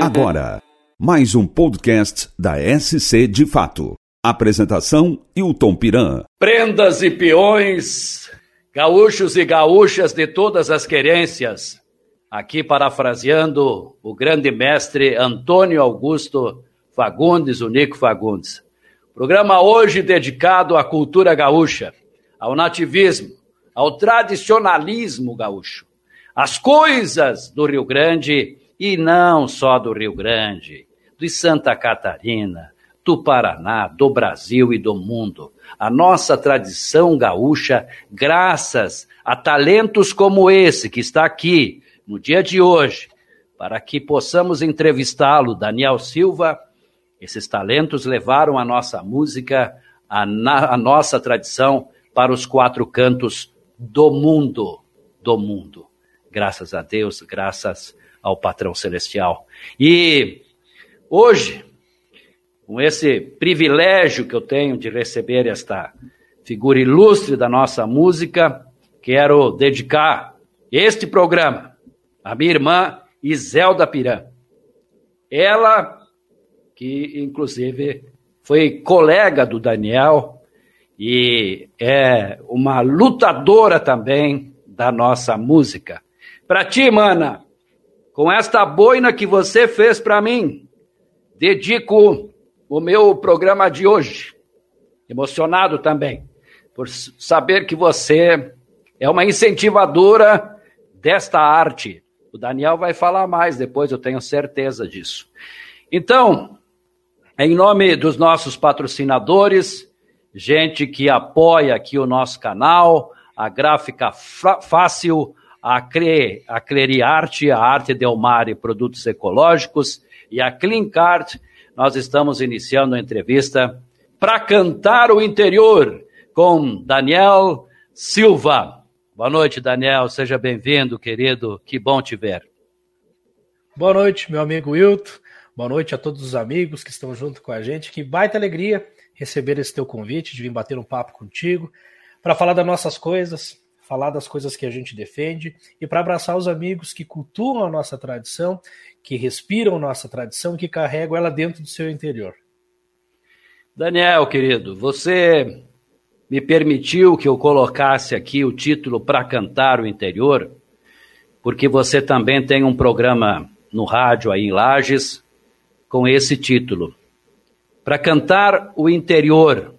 Agora, mais um podcast da SC de Fato. Apresentação: Hilton Piran. Prendas e peões, gaúchos e gaúchas de todas as querências. Aqui parafraseando o grande mestre Antônio Augusto Fagundes, o Nico Fagundes. Programa hoje dedicado à cultura gaúcha, ao nativismo, ao tradicionalismo gaúcho, às coisas do Rio Grande e não só do Rio Grande, de Santa Catarina, do Paraná, do Brasil e do mundo. A nossa tradição gaúcha, graças a talentos como esse que está aqui no dia de hoje, para que possamos entrevistá-lo, Daniel Silva. Esses talentos levaram a nossa música, a, na, a nossa tradição para os quatro cantos do mundo, do mundo. Graças a Deus, graças ao patrão celestial. E hoje, com esse privilégio que eu tenho de receber esta figura ilustre da nossa música, quero dedicar este programa à minha irmã Iselda Piran. Ela, que inclusive foi colega do Daniel e é uma lutadora também da nossa música. Para ti, mana, com esta boina que você fez para mim, dedico o meu programa de hoje. Emocionado também por saber que você é uma incentivadora desta arte. O Daniel vai falar mais depois, eu tenho certeza disso. Então, em nome dos nossos patrocinadores, gente que apoia aqui o nosso canal, a Gráfica Fácil, a, Cre, a Cleriarte, a Arte Delmar e Produtos Ecológicos e a Clincart, nós estamos iniciando a entrevista para cantar o interior com Daniel Silva. Boa noite, Daniel. Seja bem-vindo, querido. Que bom te ver. Boa noite, meu amigo Wilton. Boa noite a todos os amigos que estão junto com a gente. Que baita alegria receber esse teu convite de vir bater um papo contigo para falar das nossas coisas, falar das coisas que a gente defende e para abraçar os amigos que cultuam a nossa tradição, que respiram nossa tradição que carregam ela dentro do seu interior. Daniel, querido, você me permitiu que eu colocasse aqui o título para cantar o interior, porque você também tem um programa no rádio aí em Lages com esse título. Para cantar o interior,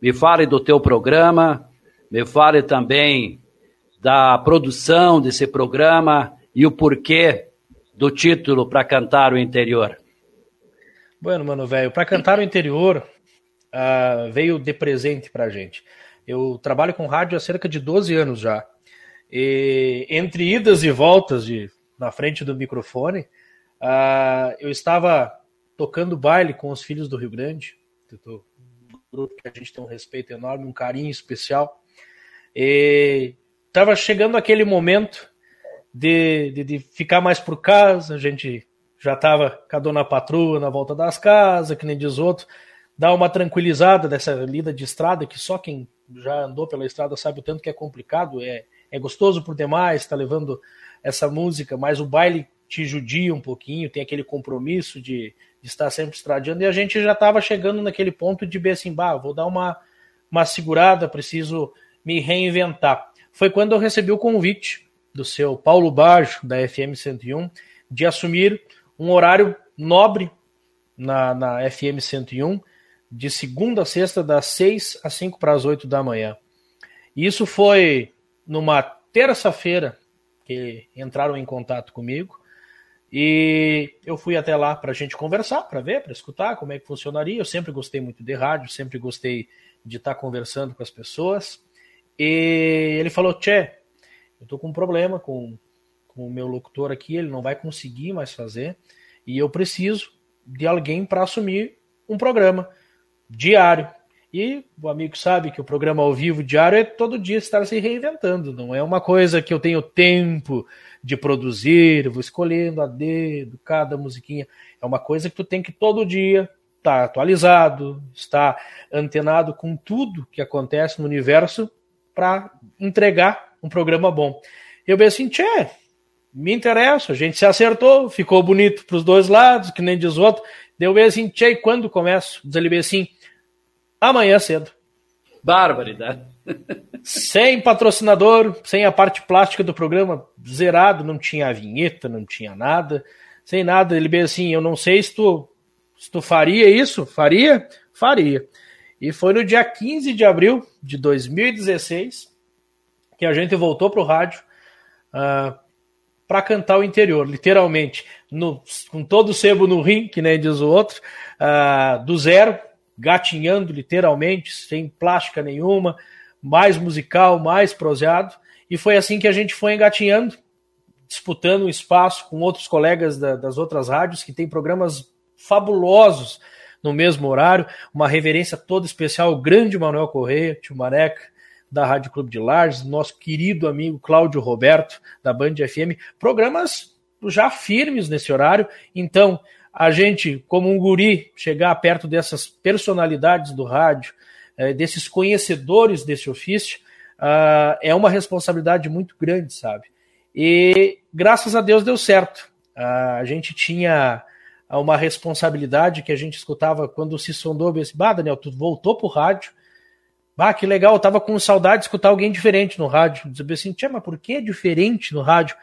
me fale do teu programa, me fale também da produção desse programa e o porquê do título para cantar o interior. Bueno, mano, velho, para cantar o interior uh, veio de presente para gente. Eu trabalho com rádio há cerca de 12 anos já. E entre idas e voltas de, na frente do microfone, uh, eu estava tocando baile com os filhos do Rio Grande, grupo que a gente tem um respeito enorme, um carinho especial. E estava chegando aquele momento de, de, de, ficar mais por casa, a gente já estava com a dona patroa na volta das casas, que nem diz outro, dar uma tranquilizada dessa lida de estrada, que só quem já andou pela estrada sabe o tanto que é complicado, é, é gostoso por demais, está levando essa música, mas o baile te judia um pouquinho, tem aquele compromisso de, de estar sempre estradiando, e a gente já estava chegando naquele ponto de ver assim, bah, vou dar uma, uma segurada, preciso me reinventar. Foi quando eu recebi o convite do seu Paulo Bajo, da FM 101, de assumir um horário nobre na, na FM 101, de segunda a sexta, das 6 às 5 para as 8 da manhã. Isso foi numa terça-feira que entraram em contato comigo e eu fui até lá para a gente conversar, para ver, para escutar como é que funcionaria. Eu sempre gostei muito de rádio, sempre gostei de estar conversando com as pessoas. E ele falou: Tchê, eu tô com um problema com, com o meu locutor aqui, ele não vai conseguir mais fazer, e eu preciso de alguém para assumir um programa diário. E o amigo sabe que o programa ao vivo diário é todo dia estar se reinventando, não é uma coisa que eu tenho tempo de produzir, vou escolhendo a dedo cada musiquinha. É uma coisa que tu tem que todo dia estar tá atualizado, estar antenado com tudo que acontece no universo para entregar um programa bom. Eu pensei assim, tchê, me interessa, a gente se acertou, ficou bonito para os dois lados, que nem diz o outro. Deu bem assim, tchê, quando começo? Diz ele bem assim, amanhã cedo. Barbaridade. sem patrocinador, sem a parte plástica do programa, zerado, não tinha a vinheta, não tinha nada, sem nada. Ele bem assim, eu não sei se tu, se tu faria isso, faria? Faria. E foi no dia 15 de abril de 2016 que a gente voltou para o rádio uh, ah, para cantar o interior, literalmente, no, com todo o sebo no rim, que nem diz o outro, uh, do zero, gatinhando literalmente, sem plástica nenhuma, mais musical, mais proseado. E foi assim que a gente foi engatinhando, disputando um espaço com outros colegas da, das outras rádios que têm programas fabulosos no mesmo horário. Uma reverência toda especial ao grande Manuel Correia, tio Mareca, da Rádio Clube de Lages, nosso querido amigo Cláudio Roberto, da Band FM. Programas já firmes nesse horário. Então, a gente, como um guri, chegar perto dessas personalidades do rádio, eh, desses conhecedores desse ofício, uh, é uma responsabilidade muito grande, sabe? E graças a Deus deu certo. Uh, a gente tinha uma responsabilidade que a gente escutava quando se sondou, disse, bah, Daniel, tu voltou pro rádio, bah, que legal, eu tava com saudade de escutar alguém diferente no rádio. Dizia assim, tia, mas por que é diferente no rádio?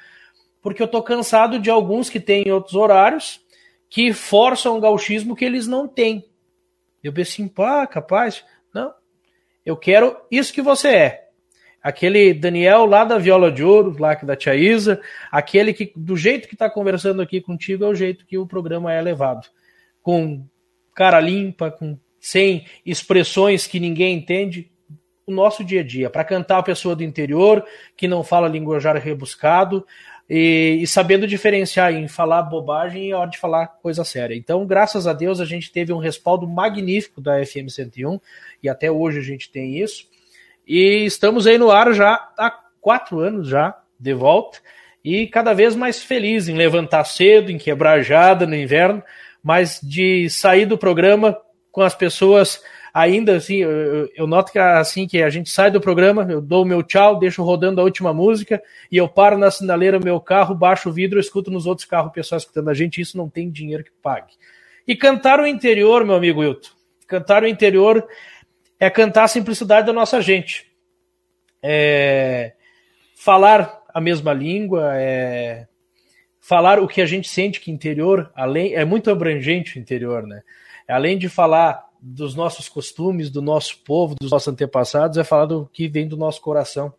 Porque eu tô cansado de alguns que têm outros horários que forçam o gauchismo que eles não têm. Eu pensei, pá, capaz. Não. Eu quero isso que você é. Aquele Daniel lá da Viola de Ouro, lá da Tia Isa, aquele que, do jeito que está conversando aqui contigo, é o jeito que o programa é levado. Com cara limpa, com sem expressões que ninguém entende, o nosso dia a dia, para cantar a pessoa do interior que não fala linguajar rebuscado, e, e, sabendo diferenciar em falar bobagem e a hora de falar coisa séria. Então, graças a Deus, a gente teve um respaldo magnífico da FM 101 e até hoje a gente tem isso. E estamos aí no ar já há quatro anos já de volta e cada vez mais feliz em levantar cedo, em quebrar jada no inverno, mas de sair do programa com as pessoas ainda assim, eu, eu, noto que assim que a gente sai do programa, eu dou o meu tchau, deixo rodando a última música e eu paro na sinaleira meu carro, baixo o vidro, escuto nos outros carros o pessoal escutando a gente, isso não tem dinheiro que pague. E cantar o interior, meu amigo Wilton, cantar o interior é cantar a simplicidade da nossa gente. É falar a mesma língua, é falar o que a gente sente que interior, além é muito abrangente o interior, né? Além de falar dos nossos costumes, do nosso povo, dos nossos antepassados, é falar do que vem do nosso coração.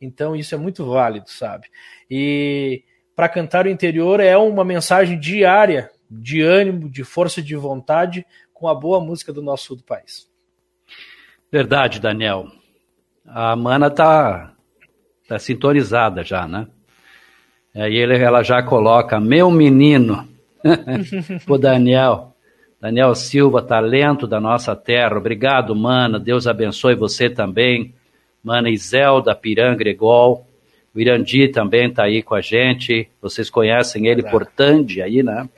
Então isso é muito válido, sabe? E para cantar o interior é uma mensagem diária de ânimo, de força de vontade com a boa música do nosso sul do país. Verdade, Daniel. A mana tá, tá sintonizada já, né? Aí ele, ela já coloca meu menino o Daniel. Daniel Silva, talento da nossa terra. Obrigado, mana. Deus abençoe você também. Mana Iselda Piran Gregol. O Irandi também está aí com a gente. Vocês conhecem ele por Tande aí, né?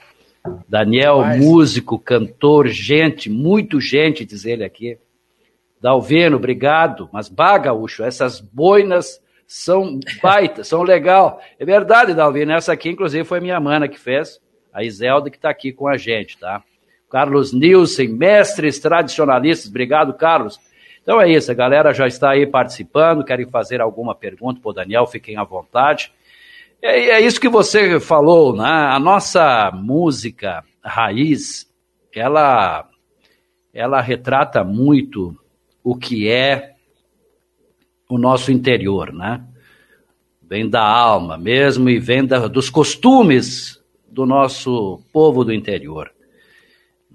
Daniel, Mais. músico, cantor, gente, muito gente, diz ele aqui. Dalvino, obrigado. Mas, bah, Gaúcho, essas boinas são baitas, são legal. É verdade, Dalvino. Essa aqui, inclusive, foi minha mana que fez. A Iselda que está aqui com a gente, tá? Carlos Nilsen, mestres tradicionalistas. Obrigado, Carlos. Então é isso, a galera já está aí participando. Querem fazer alguma pergunta para o Daniel? Fiquem à vontade. É, é isso que você falou, né? A nossa música raiz, ela, ela retrata muito o que é o nosso interior, né? Vem da alma mesmo e vem da, dos costumes do nosso povo do interior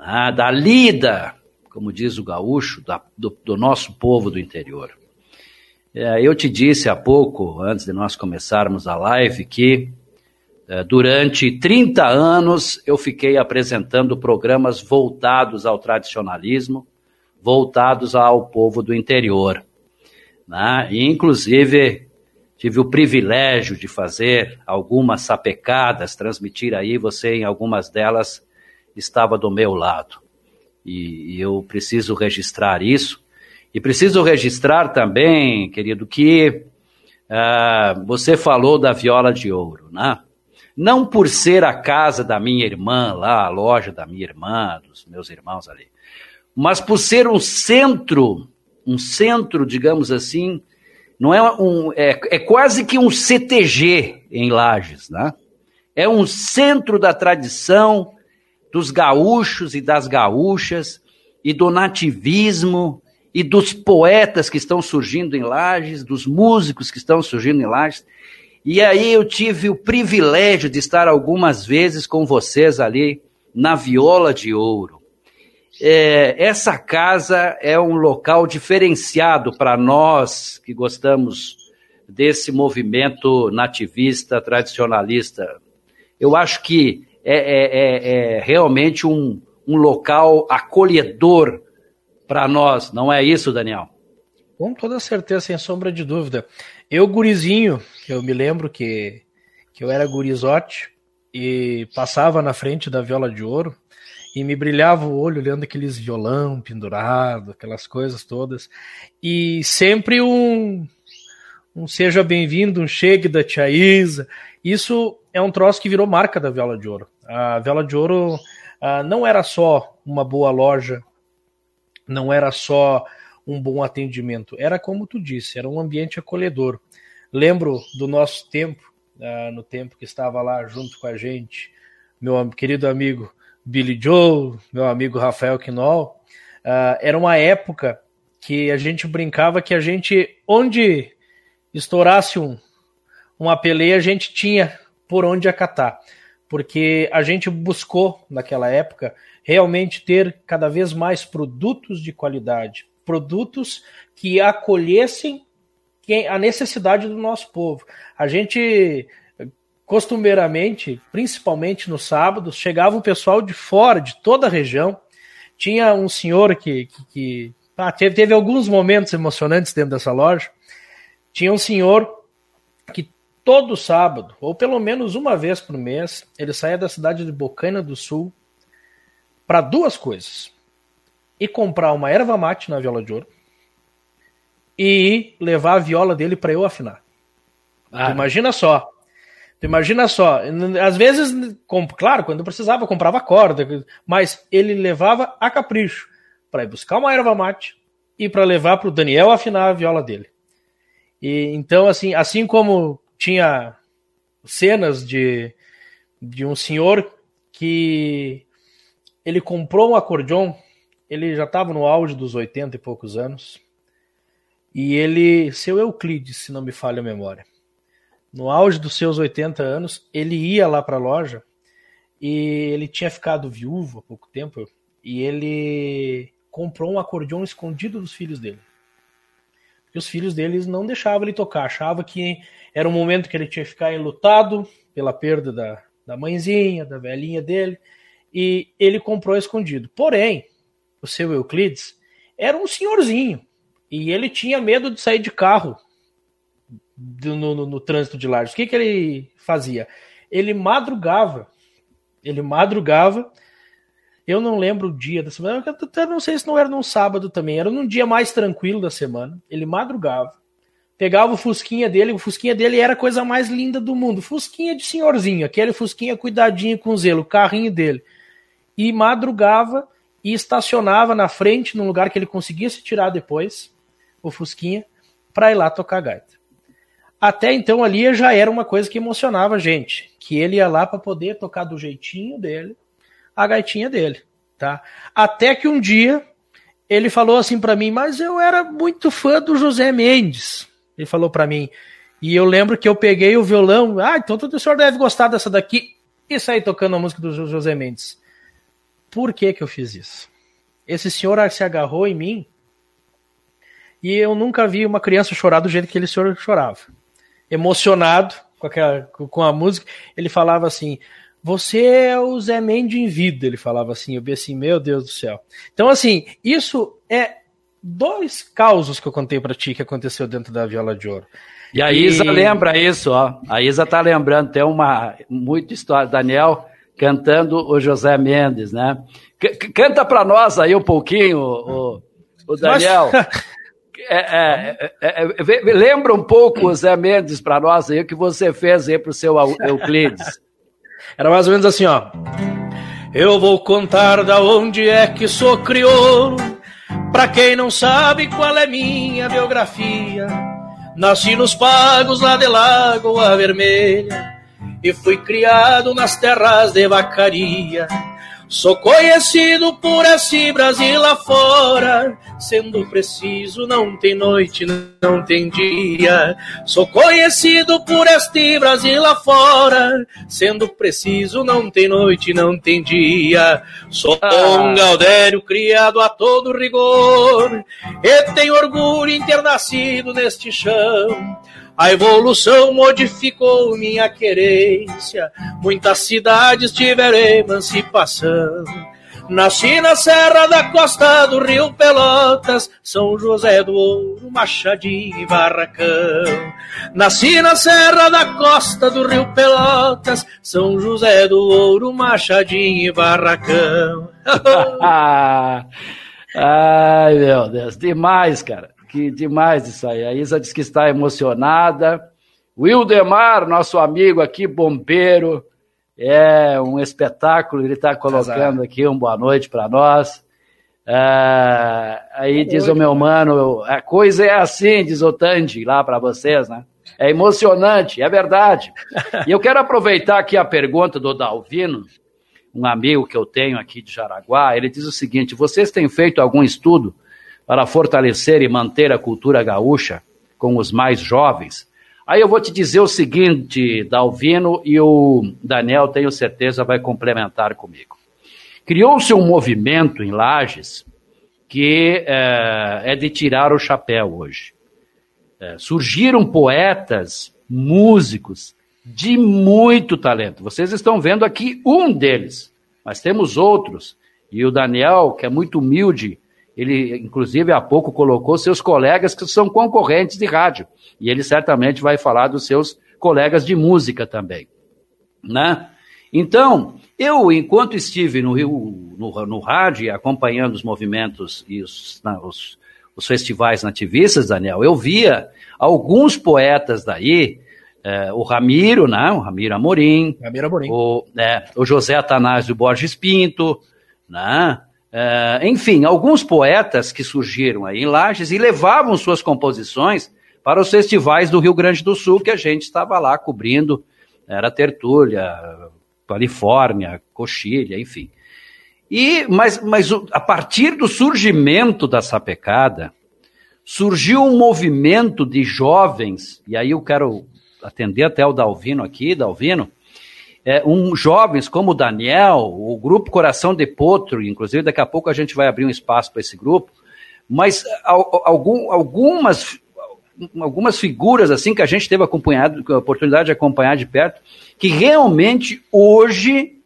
né, da lida, como diz o gaúcho, da, do, do, nosso povo do interior. É, eu te disse há pouco, antes de nós começarmos a live, que é, durante 30 anos eu fiquei apresentando programas voltados ao tradicionalismo, voltados ao povo do interior. Né? E, inclusive, tive o privilégio de fazer algumas sapecadas, transmitir aí, você em algumas delas estava do meu lado. E, e eu preciso registrar isso. E preciso registrar também, querido, que uh, você falou da viola de ouro, né? não por ser a casa da minha irmã lá, a loja da minha irmã, dos meus irmãos ali, mas por ser um centro, um centro, digamos assim, não é um, é, é quase que um CTG em Lages, né? É um centro da tradição dos gaúchos e das gaúchas e do nativismo e dos poetas que estão surgindo em Lages, dos músicos que estão surgindo em Lages. E aí eu tive o privilégio de estar algumas vezes com vocês ali na Viola de Ouro. É, essa casa é um local diferenciado para nós que gostamos desse movimento nativista, tradicionalista. Eu acho que é, é, é, é realmente um, um local acolhedor para nós, não é isso, Daniel? Com toda certeza, sem sombra de dúvida. Eu, gurizinho, eu me lembro que, que eu era gurizote e passava na frente da viola de ouro e me brilhava o olho olhando aqueles violão pendurado, aquelas coisas todas. E sempre um, um seja bem-vindo, um chegue da tia Isa. Isso é um troço que virou marca da Viola de Ouro. A Viola de Ouro uh, não era só uma boa loja, não era só um bom atendimento. Era como tu disse, era um ambiente acolhedor. Lembro do nosso tempo, uh, no tempo que estava lá junto com a gente, meu querido amigo Billy Joe, meu amigo Rafael Quinol. Uh, era uma época que a gente brincava que a gente, onde estourasse um, uma peleia, a gente tinha por onde acatar. Porque a gente buscou, naquela época, realmente ter cada vez mais produtos de qualidade, produtos que acolhessem a necessidade do nosso povo. A gente costumeiramente, principalmente no sábado, chegava um pessoal de fora, de toda a região. Tinha um senhor que, que, que ah, teve, teve alguns momentos emocionantes dentro dessa loja. Tinha um senhor que todo sábado, ou pelo menos uma vez por mês, ele saía da cidade de Bocaina do Sul para duas coisas: e comprar uma erva mate na viola de ouro e levar a viola dele para eu afinar. Ah. Imagina só. Imagina só, às vezes, claro, quando precisava, comprava corda, mas ele levava a capricho para ir buscar uma erva mate e para levar para o Daniel afinar a viola dele. E então, assim, assim como tinha cenas de, de um senhor que ele comprou um acordeon, ele já estava no auge dos 80 e poucos anos, e ele, seu Euclides, se não me falha a memória, no auge dos seus 80 anos, ele ia lá para a loja e ele tinha ficado viúvo há pouco tempo e ele comprou um acordeon escondido dos filhos dele. Os filhos deles não deixavam ele tocar, achava que era um momento que ele tinha que ficar enlutado pela perda da, da mãezinha, da velhinha dele, e ele comprou escondido. Porém, o seu Euclides era um senhorzinho e ele tinha medo de sair de carro do, no, no, no, trânsito de Lages. O que, que ele fazia? Ele madrugava. Ele madrugava. Eu não lembro o dia da semana. Eu não sei se não era num sábado também. Era num dia mais tranquilo da semana. Ele madrugava. Pegava o fusquinha dele. O fusquinha dele era a coisa mais linda do mundo. Fusquinha de senhorzinho. Aquele fusquinha cuidadinho com zelo. O carrinho dele. E madrugava e estacionava na frente, num lugar que ele conseguia se tirar depois, o Fusquinha, para ir lá tocar gaita. Até então ali já era uma coisa que emocionava a gente, que ele ia lá para poder tocar do jeitinho dele, a gaitinha dele, tá? Até que um dia ele falou assim para mim, mas eu era muito fã do José Mendes. Ele falou para mim, e eu lembro que eu peguei o violão, ah, então o senhor deve gostar dessa daqui, e saí tocando a música do José Mendes. Por que que eu fiz isso? Esse senhor se agarrou em mim e eu nunca vi uma criança chorar do jeito que ele senhor chorava emocionado com, aquela, com a música, ele falava assim: Você é o Zé Mendes em vida. Ele falava assim. Eu vi assim: Meu Deus do céu. Então, assim, isso é dois causos que eu contei para ti que aconteceu dentro da Viola de Ouro. E a Isa e... lembra isso, ó. A Isa tá lembrando, tem uma muita história. Daniel cantando o José Mendes, né? C canta para nós aí um pouquinho, o, o Daniel. Mas... É, é, é, é lembra um pouco o Zé Mendes para nós aí, o que você fez aí para o seu Euclides. Era mais ou menos assim, ó. Eu vou contar da onde é que sou crioulo, pra quem não sabe qual é minha biografia. Nasci nos pagos lá de Lagoa Vermelha e fui criado nas terras de vacaria. Sou conhecido por esse Brasil afora, sendo preciso, não tem noite, não tem dia. Sou conhecido por este Brasil afora, sendo preciso, não tem noite, não tem dia. Sou ah. um gaudério criado a todo rigor, e tenho orgulho em ter nascido neste chão. A evolução modificou minha querência. Muitas cidades tiveram emancipação. Nasci na Serra da Costa do Rio Pelotas, São José do Ouro, Machadinho e Barracão. Nasci na Serra da Costa do Rio Pelotas, São José do Ouro, Machadinho e Barracão. Ai, meu Deus, demais, cara que demais isso aí. A Isa diz que está emocionada. Wildemar, nosso amigo aqui, bombeiro, é um espetáculo. Ele está colocando aqui um boa noite para nós. É, aí diz o meu mano, a coisa é assim, diz o Tandy lá para vocês, né? É emocionante, é verdade. e eu quero aproveitar aqui a pergunta do Dalvino, um amigo que eu tenho aqui de Jaraguá. Ele diz o seguinte: vocês têm feito algum estudo para fortalecer e manter a cultura gaúcha com os mais jovens. Aí eu vou te dizer o seguinte, Dalvino, e o Daniel, tenho certeza, vai complementar comigo. Criou-se um movimento em Lages que é, é de tirar o chapéu hoje. É, surgiram poetas, músicos de muito talento. Vocês estão vendo aqui um deles, mas temos outros. E o Daniel, que é muito humilde, ele, inclusive, há pouco colocou seus colegas que são concorrentes de rádio. E ele certamente vai falar dos seus colegas de música também. Né? Então, eu, enquanto estive no Rio, no, no rádio, acompanhando os movimentos e os, os, os, festivais nativistas, Daniel, eu via alguns poetas daí, é, o Ramiro, né, o Ramiro Amorim, Ramiro Amorim. O, é, o José Atanásio Borges Pinto, né, Uh, enfim, alguns poetas que surgiram aí em Lages e levavam suas composições para os festivais do Rio Grande do Sul, que a gente estava lá cobrindo, era Tertúlia, Califórnia, Coxilha, enfim. E, mas, mas a partir do surgimento da sapecada, surgiu um movimento de jovens, e aí eu quero atender até o Dalvino aqui, Dalvino, é, um, jovens como o Daniel, o grupo Coração de Potro, inclusive daqui a pouco a gente vai abrir um espaço para esse grupo, mas algum, algumas, algumas figuras assim que a gente teve acompanhado, a oportunidade de acompanhar de perto, que realmente hoje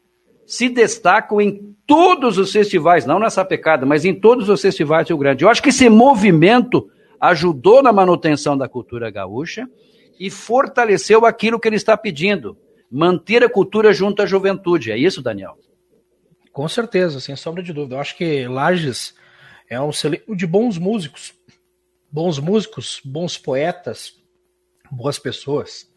se destacam em todos os festivais, não nessa pecada, mas em todos os festivais do Rio Grande. Eu acho que esse movimento ajudou na manutenção da cultura gaúcha e fortaleceu aquilo que ele está pedindo, manter a cultura junto à juventude. É isso, Daniel? Com certeza, sem sombra de dúvida. Eu acho que Lages é um celeiro de bons músicos, bons músicos, bons poetas, boas pessoas.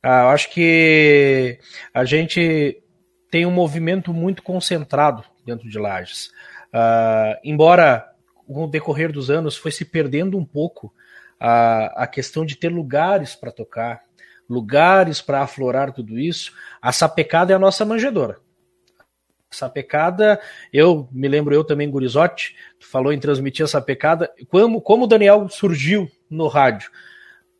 Ah, eu acho que a gente tem um movimento muito concentrado dentro de Lages. Ah, embora com o decorrer dos anos foi se perdendo um pouco a, a questão de ter lugares para tocar, lugares para aflorar tudo isso. A sapecada é a nossa manjedora. Sapecada, eu me lembro eu também, Gurizotti, falou em transmitir a sapecada, como, como o Daniel surgiu no rádio.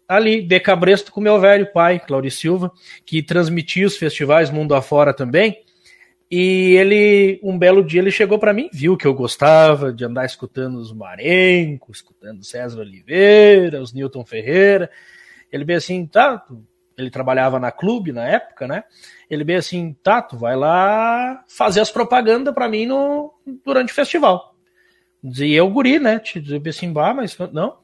Ali, de cabresto com meu velho pai, Claudio Silva, que transmitia os festivais mundo afora também. E ele, um belo dia, ele chegou para mim, viu que eu gostava de andar escutando os Marenco, escutando César Oliveira, os Newton Ferreira. Ele veio assim, tá, ele trabalhava na clube na época, né? Ele veio assim, Tato, vai lá fazer as propagandas para mim no, durante o festival. E eu, guri, né? Te dizia assim, bah, mas não.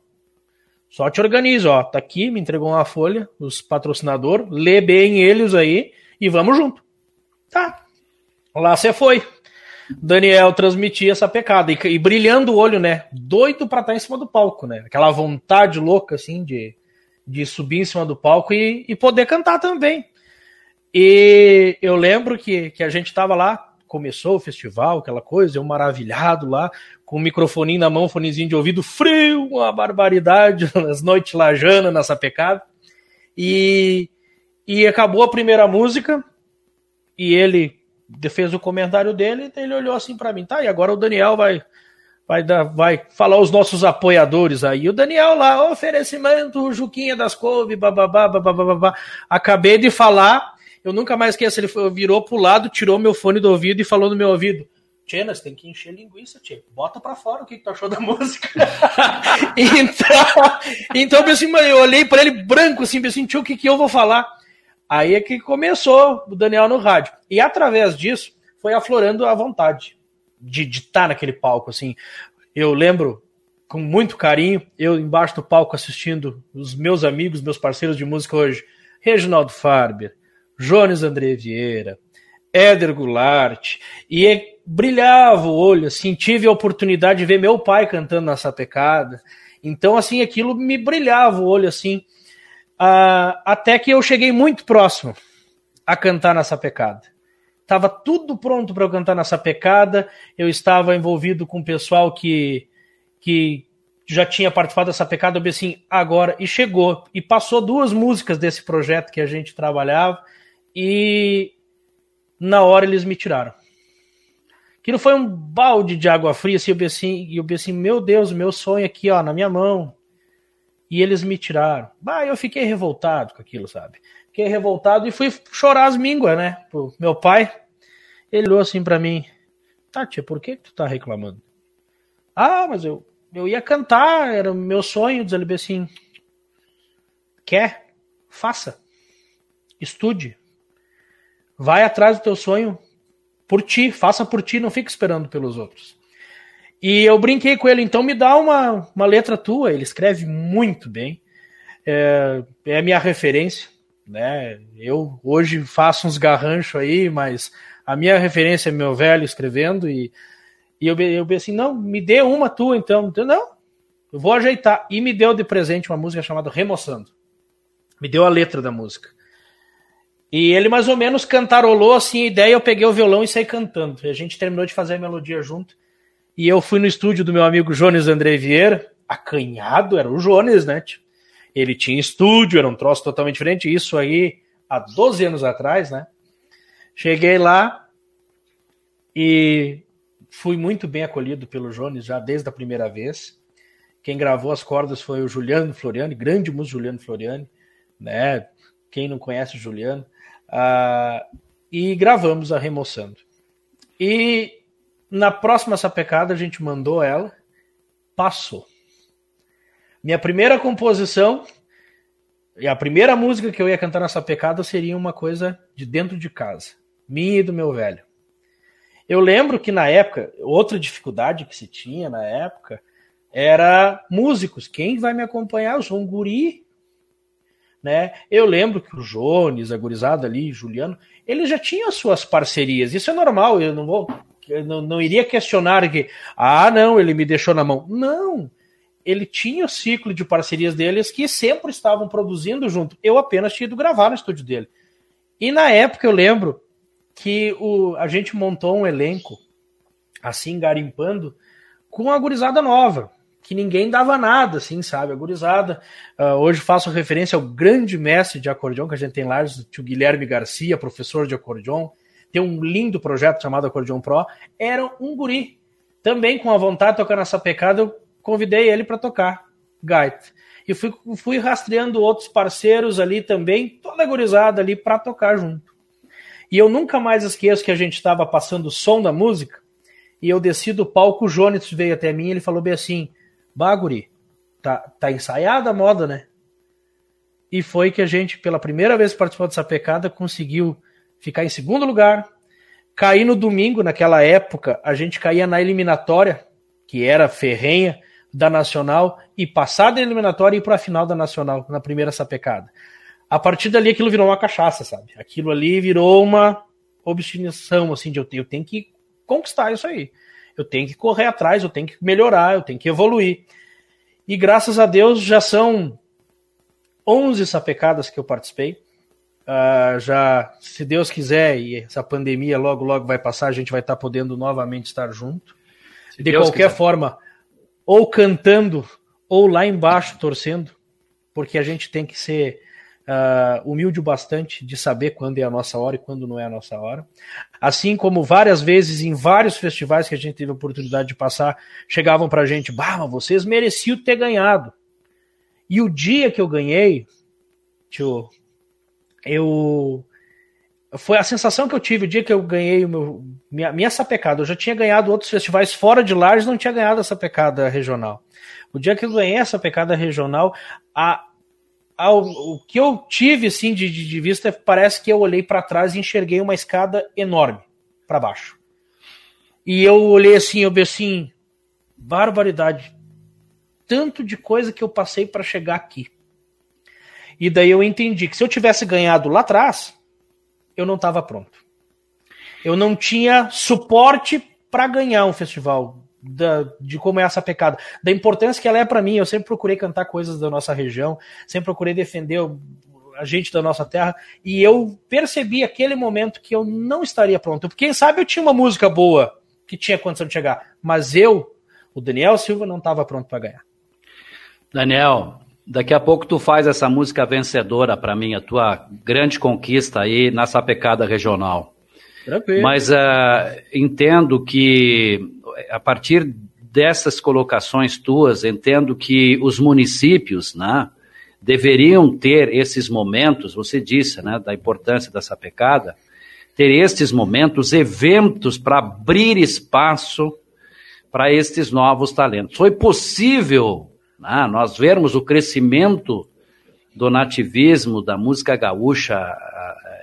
Só te organizo, ó. Tá aqui, me entregou uma folha, os patrocinadores, lê bem eles aí e vamos junto. Tá. Lá você foi. Daniel transmitia essa pecada e, e, brilhando o olho, né? Doido pra estar em cima do palco, né? Aquela vontade louca, assim, de, de subir em cima do palco e, e poder cantar também. E eu lembro que, que a gente estava lá, começou o festival, aquela coisa, eu maravilhado lá, com o microfoninho na mão, fonezinho de ouvido frio, uma barbaridade, nas noites lajana, na sapecada. E, e acabou a primeira música, e ele fez o comentário dele, ele olhou assim para mim, tá, e agora o Daniel vai vai dar, vai falar os nossos apoiadores aí. O Daniel lá, oferecimento, Juquinha das Couve, bababá, bababá. Acabei de falar, eu nunca mais esqueço, ele virou pro lado, tirou meu fone do ouvido e falou no meu ouvido, Tchê, nós tem que encher linguiça, Tchê. Bota pra fora o que, que tu achou da música. então, então assim, eu olhei para ele branco, assim, assim, tio, o que, que eu vou falar? Aí é que começou o Daniel no rádio. E através disso, foi aflorando a vontade de estar tá naquele palco, assim. Eu lembro com muito carinho, eu embaixo do palco assistindo os meus amigos, meus parceiros de música hoje, Reginaldo Farber, Jones André Vieira, Éder Goulart, e brilhava o olho, assim, tive a oportunidade de ver meu pai cantando na sapecada. Então, assim, aquilo me brilhava o olho, assim, uh, até que eu cheguei muito próximo a cantar na sapecada. Tava tudo pronto para eu cantar na sapecada, eu estava envolvido com o pessoal que, que já tinha participado da sapecada, eu pensei assim, agora, e chegou, e passou duas músicas desse projeto que a gente trabalhava, e na hora eles me tiraram Aquilo foi um balde de água fria, assim, eu pensei, eu pensei, meu Deus, meu sonho aqui, ó, na minha mão. E eles me tiraram. Bah, eu fiquei revoltado com aquilo, sabe? Fiquei revoltado e fui chorar as mínguas, né? Pro meu pai. Ele olhou assim para mim. Tati, por que tu tá reclamando? Ah, mas eu, eu ia cantar, era meu sonho. Diz ele assim: Quer? Faça. Estude. Vai atrás do teu sonho por ti, faça por ti, não fique esperando pelos outros. E eu brinquei com ele, então me dá uma, uma letra tua. Ele escreve muito bem, é, é a minha referência. Né? Eu hoje faço uns garranchos aí, mas a minha referência é meu velho escrevendo. E, e eu, eu assim: não, me dê uma tua então. Não, eu vou ajeitar. E me deu de presente uma música chamada Remoçando. Me deu a letra da música. E ele mais ou menos cantarolou assim a ideia, eu peguei o violão e saí cantando. E a gente terminou de fazer a melodia junto. E eu fui no estúdio do meu amigo Jones André Vieira, acanhado, era o Jones, né? Ele tinha estúdio, era um troço totalmente diferente. Isso aí há 12 anos atrás, né? Cheguei lá e fui muito bem acolhido pelo Jones já desde a primeira vez. Quem gravou as cordas foi o Juliano Floriani, grande músico Juliano Floriani, né? Quem não conhece o Juliano, Uh, e gravamos a Remoçando. E na próxima sapecada a gente mandou ela, passou. Minha primeira composição e a primeira música que eu ia cantar na sapecada seria uma coisa de dentro de casa, minha e do meu velho. Eu lembro que na época, outra dificuldade que se tinha na época era músicos. Quem vai me acompanhar? Eu sou um guri né? Eu lembro que o Jones, a gurizada ali, Juliano, ele já tinha suas parcerias. Isso é normal, eu não vou eu não, não iria questionar que ah, não, ele me deixou na mão. Não. Ele tinha o ciclo de parcerias deles que sempre estavam produzindo junto. Eu apenas tinha ido gravar no estúdio dele. E na época eu lembro que o, a gente montou um elenco assim garimpando com a gurizada nova que ninguém dava nada, assim, sabe? A gurizada. Uh, hoje faço referência ao grande mestre de acordeão que a gente tem lá, o Guilherme Garcia, professor de acordeão. Tem um lindo projeto chamado Acordeão Pro. Era um guri. Também com a vontade de tocar nessa pecada, eu convidei ele para tocar gaita. E fui, fui rastreando outros parceiros ali também, toda gurizada ali para tocar junto. E eu nunca mais esqueço que a gente estava passando o som da música e eu desci do palco, o Jones veio até mim ele falou bem assim: Baguri, tá, tá ensaiada a moda, né? E foi que a gente, pela primeira vez participou dessa pecada, conseguiu ficar em segundo lugar. Cair no domingo, naquela época, a gente caía na eliminatória, que era ferrenha, da Nacional, e passar da eliminatória e ir para a final da Nacional, na primeira sapecada. A partir dali aquilo virou uma cachaça, sabe? Aquilo ali virou uma obstinação, assim, de eu, eu tenho que conquistar isso aí eu tenho que correr atrás, eu tenho que melhorar, eu tenho que evoluir. E graças a Deus já são 11 sapecadas que eu participei. Uh, já, se Deus quiser, e essa pandemia logo, logo vai passar, a gente vai estar podendo novamente estar junto. Se de Deus qualquer quiser. forma, ou cantando, ou lá embaixo torcendo, porque a gente tem que ser uh, humilde o bastante de saber quando é a nossa hora e quando não é a nossa hora. Assim como várias vezes em vários festivais que a gente teve a oportunidade de passar, chegavam pra gente, bah, vocês mereciam ter ganhado. E o dia que eu ganhei, tio, eu foi a sensação que eu tive o dia que eu ganhei o meu, minha, minha sapecada. Eu já tinha ganhado outros festivais fora de Lages, não tinha ganhado essa pecada regional. O dia que eu ganhei essa pecada regional, a, a, o que eu tive assim de, de vista parece que eu olhei para trás e enxerguei uma escada enorme para baixo. E eu olhei assim, eu vi assim, barbaridade. Tanto de coisa que eu passei para chegar aqui. E daí eu entendi que se eu tivesse ganhado lá atrás, eu não estava pronto. Eu não tinha suporte para ganhar um festival da, de como é essa pecada, da importância que ela é para mim. Eu sempre procurei cantar coisas da nossa região, sempre procurei defender a gente da nossa terra, e eu percebi aquele momento que eu não estaria pronto. Porque quem sabe eu tinha uma música boa que tinha condição de chegar, mas eu, o Daniel Silva, não estava pronto para ganhar. Daniel, Daqui a pouco tu faz essa música vencedora para mim, a tua grande conquista aí na sapecada regional. Tranquilo. Mas uh, entendo que a partir dessas colocações tuas, entendo que os municípios, né, deveriam ter esses momentos, você disse, né, da importância da sapecada, ter estes momentos, eventos para abrir espaço para estes novos talentos. Foi possível né? nós vermos o crescimento do nativismo, da música gaúcha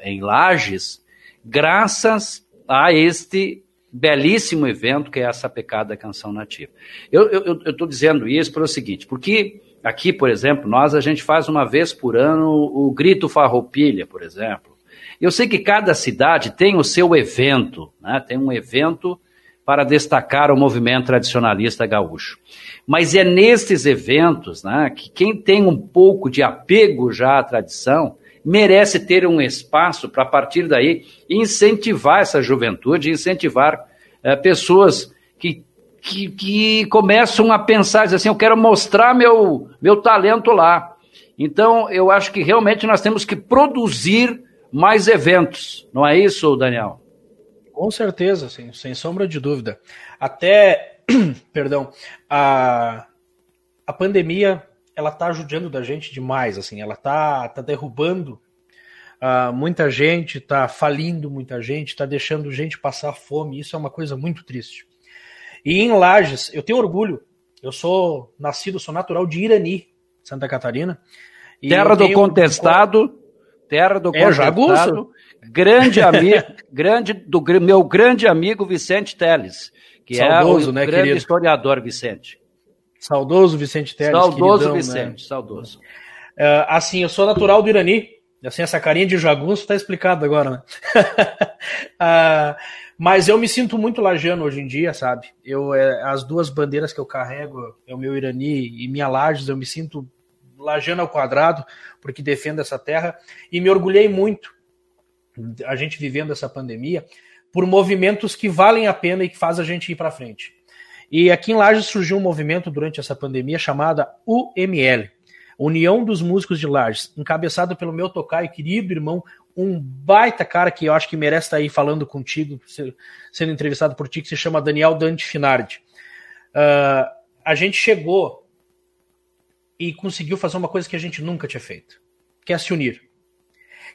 em Lages, graças a este belíssimo evento que é essa pecada canção nativa. Eu estou dizendo isso pelo seguinte, porque aqui, por exemplo, nós a gente faz uma vez por ano o Grito Farroupilha, por exemplo. Eu sei que cada cidade tem o seu evento, né? tem um evento para destacar o movimento tradicionalista gaúcho. Mas é nesses eventos né, que quem tem um pouco de apego já à tradição merece ter um espaço para, a partir daí, incentivar essa juventude, incentivar é, pessoas que, que, que, começam a pensar, assim, eu quero mostrar meu, meu talento lá. Então, eu acho que realmente nós temos que produzir mais eventos, não é isso, Daniel? Com certeza, sem, sem sombra de dúvida. Até perdão, a, a pandemia ela tá ajudando da gente demais, assim, ela tá, tá derrubando uh, muita gente, tá falindo muita gente, tá deixando gente passar fome, isso é uma coisa muito triste. E em Lages, eu tenho orgulho, eu sou nascido, sou natural de Irani, Santa Catarina. terra do contestado, terra do é, contestado, grande amigo, grande do meu grande amigo Vicente Teles que saudoso, é o né, grande querido? historiador Vicente. Saudoso Vicente Teles. Saudoso queridão, Vicente, né? saudoso. Uh, assim, eu sou natural do Irani, assim, essa carinha de jagunço está explicado agora, né? uh, mas eu me sinto muito lajano hoje em dia, sabe? Eu, é, as duas bandeiras que eu carrego é o meu Irani e minha Lages, eu me sinto lajano ao quadrado, porque defendo essa terra, e me orgulhei muito, a gente vivendo essa pandemia, por movimentos que valem a pena e que faz a gente ir para frente. E aqui em Lages surgiu um movimento durante essa pandemia chamada UML, União dos Músicos de Lages, encabeçado pelo meu tocaio, querido irmão, um baita cara que eu acho que merece estar aí falando contigo, sendo entrevistado por ti, que se chama Daniel Dante Finardi. Uh, a gente chegou e conseguiu fazer uma coisa que a gente nunca tinha feito, que é se unir,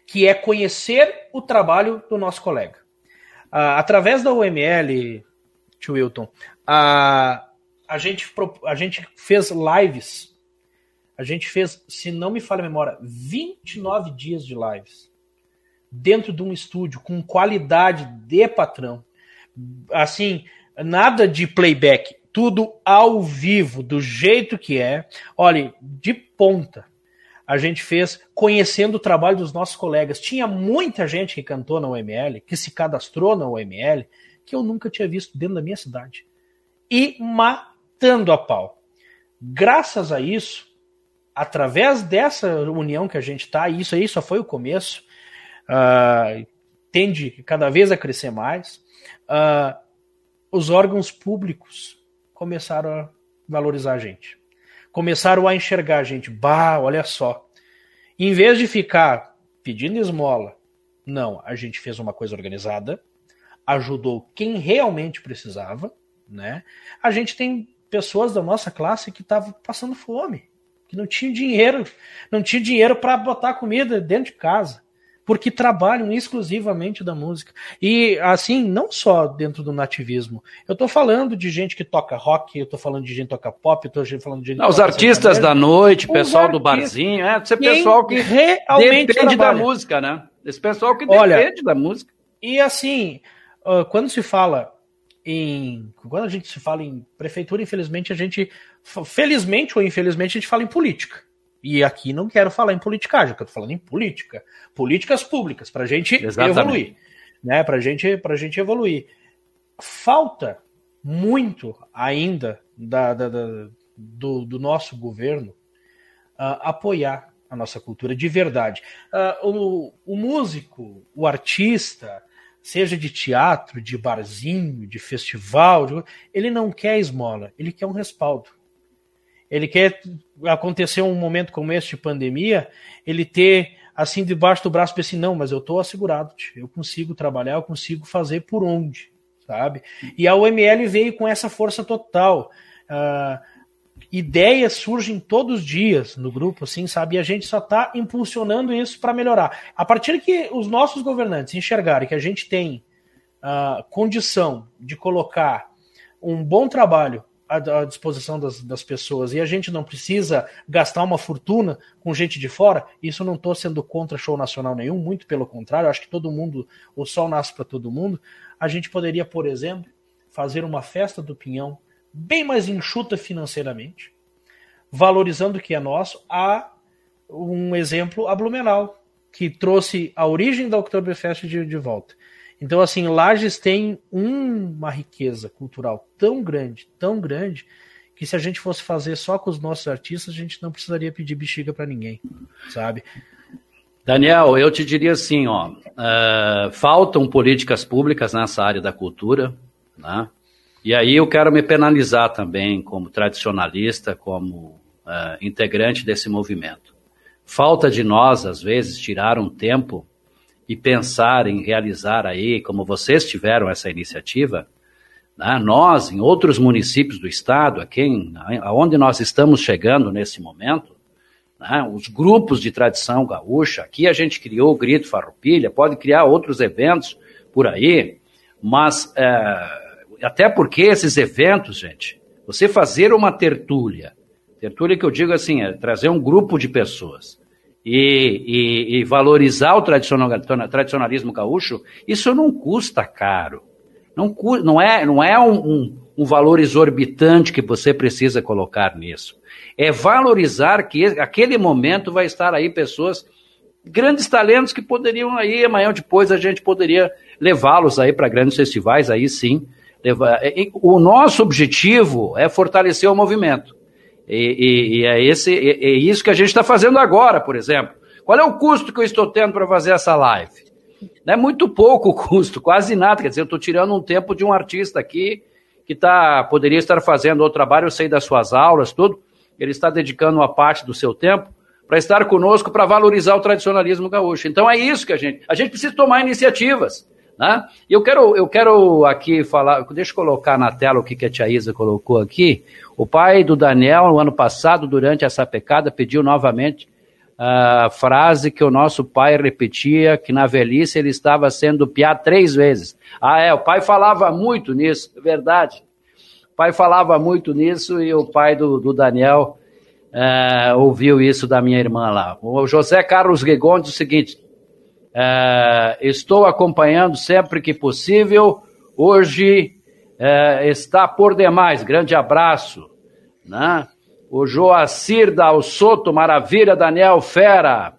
que é conhecer o trabalho do nosso colega. Uh, através da UML, tio Wilton, uh, a, gente, a gente fez lives. A gente fez, se não me falha a memória, 29 dias de lives. Dentro de um estúdio, com qualidade de patrão. Assim, nada de playback. Tudo ao vivo, do jeito que é. Olha, de ponta a gente fez conhecendo o trabalho dos nossos colegas. Tinha muita gente que cantou na UML, que se cadastrou na UML, que eu nunca tinha visto dentro da minha cidade. E matando a pau. Graças a isso, através dessa união que a gente está, e isso aí só foi o começo, uh, tende cada vez a crescer mais, uh, os órgãos públicos começaram a valorizar a gente. Começaram a enxergar a gente. Bah, olha só. Em vez de ficar pedindo esmola, não, a gente fez uma coisa organizada, ajudou quem realmente precisava, né? A gente tem pessoas da nossa classe que estavam passando fome, que não tinha dinheiro, não tinha dinheiro para botar comida dentro de casa porque trabalham exclusivamente da música. E assim, não só dentro do nativismo. Eu estou falando de gente que toca rock, eu estou falando de gente que toca pop, eu estou falando de gente não, Os artistas da noite, pessoal artistas, do barzinho, é, esse pessoal que realmente depende trabalha. da música, né? Esse pessoal que depende Olha, da música. E assim, quando se fala em. Quando a gente se fala em prefeitura, infelizmente, a gente. Felizmente ou infelizmente, a gente fala em política. E aqui não quero falar em politicagem, eu estou falando em política. Políticas públicas, para a gente Exatamente. evoluir. Né? Para gente, a gente evoluir. Falta muito ainda da, da, da do, do, nosso governo uh, apoiar a nossa cultura de verdade. Uh, o, o músico, o artista, seja de teatro, de barzinho, de festival, de... ele não quer esmola, ele quer um respaldo. Ele quer acontecer um momento como este de pandemia, ele ter assim debaixo do braço, assim, não, mas eu estou assegurado, eu consigo trabalhar, eu consigo fazer por onde, sabe? E a UML veio com essa força total. Uh, ideias surgem todos os dias no grupo, assim, sabe? E a gente só está impulsionando isso para melhorar. A partir que os nossos governantes enxergarem que a gente tem uh, condição de colocar um bom trabalho à, disposição das, das, pessoas e a gente não precisa gastar uma fortuna com gente de fora, isso não estou sendo contra show nacional nenhum, muito pelo contrário, acho que todo mundo, o sol nasce para todo mundo. A gente poderia, por exemplo, fazer uma festa do Pinhão bem mais enxuta financeiramente, valorizando o que é nosso, a um exemplo a Blumenau, que trouxe a origem da Oktoberfest de, de volta. Então, assim, Lages tem uma riqueza cultural tão grande, tão grande, que se a gente fosse fazer só com os nossos artistas, a gente não precisaria pedir bexiga para ninguém, sabe? Daniel, eu te diria assim, ó, uh, faltam políticas públicas nessa área da cultura, né? E aí eu quero me penalizar também como tradicionalista, como uh, integrante desse movimento. Falta de nós, às vezes, tirar um tempo e pensar em realizar aí, como vocês tiveram essa iniciativa, né, nós, em outros municípios do estado, a quem, aonde nós estamos chegando nesse momento, né, os grupos de tradição gaúcha, aqui a gente criou o Grito Farroupilha, pode criar outros eventos por aí, mas é, até porque esses eventos, gente, você fazer uma tertúlia, tertúlia que eu digo assim, é trazer um grupo de pessoas, e, e, e valorizar o tradicional, tradicionalismo gaúcho, isso não custa caro. Não, não é, não é um, um, um, valor exorbitante que você precisa colocar nisso. É valorizar que aquele momento vai estar aí pessoas, grandes talentos que poderiam aí, amanhã ou depois a gente poderia levá-los aí para grandes festivais, aí sim. Levar. O nosso objetivo é fortalecer o movimento. E, e, e é, esse, é, é isso que a gente está fazendo agora, por exemplo. Qual é o custo que eu estou tendo para fazer essa live? Não é muito pouco o custo, quase nada. Quer dizer, eu estou tirando um tempo de um artista aqui que tá, poderia estar fazendo outro trabalho, eu sei das suas aulas, tudo. Ele está dedicando uma parte do seu tempo para estar conosco, para valorizar o tradicionalismo gaúcho. Então é isso que a gente. A gente precisa tomar iniciativas. Né? E eu quero, eu quero aqui falar, deixa eu colocar na tela o que, que a tia Isa colocou aqui. O pai do Daniel, no ano passado, durante essa pecada, pediu novamente a frase que o nosso pai repetia, que na velhice ele estava sendo piado três vezes. Ah, é, o pai falava muito nisso, é verdade. O pai falava muito nisso e o pai do, do Daniel é, ouviu isso da minha irmã lá. O José Carlos Guegon diz o seguinte, é, estou acompanhando sempre que possível. Hoje é, está por demais. Grande abraço. Né? O Joacir Dal Soto, maravilha, Daniel Fera.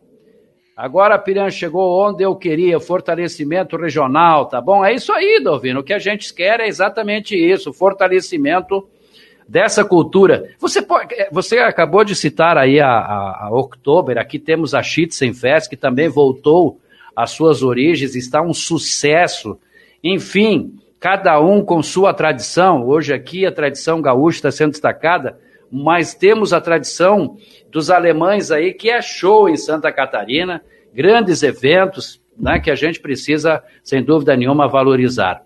Agora a Piranha chegou onde eu queria, fortalecimento regional, tá bom? É isso aí, Dovino. O que a gente quer é exatamente isso, fortalecimento dessa cultura. Você, pode, é, você acabou de citar aí a, a, a Oktober, aqui temos a Schützenfest, que também voltou as suas origens, está um sucesso. Enfim, cada um com sua tradição. Hoje aqui a tradição gaúcha está sendo destacada, mas temos a tradição dos alemães aí, que é show em Santa Catarina, grandes eventos, né, que a gente precisa, sem dúvida nenhuma, valorizar.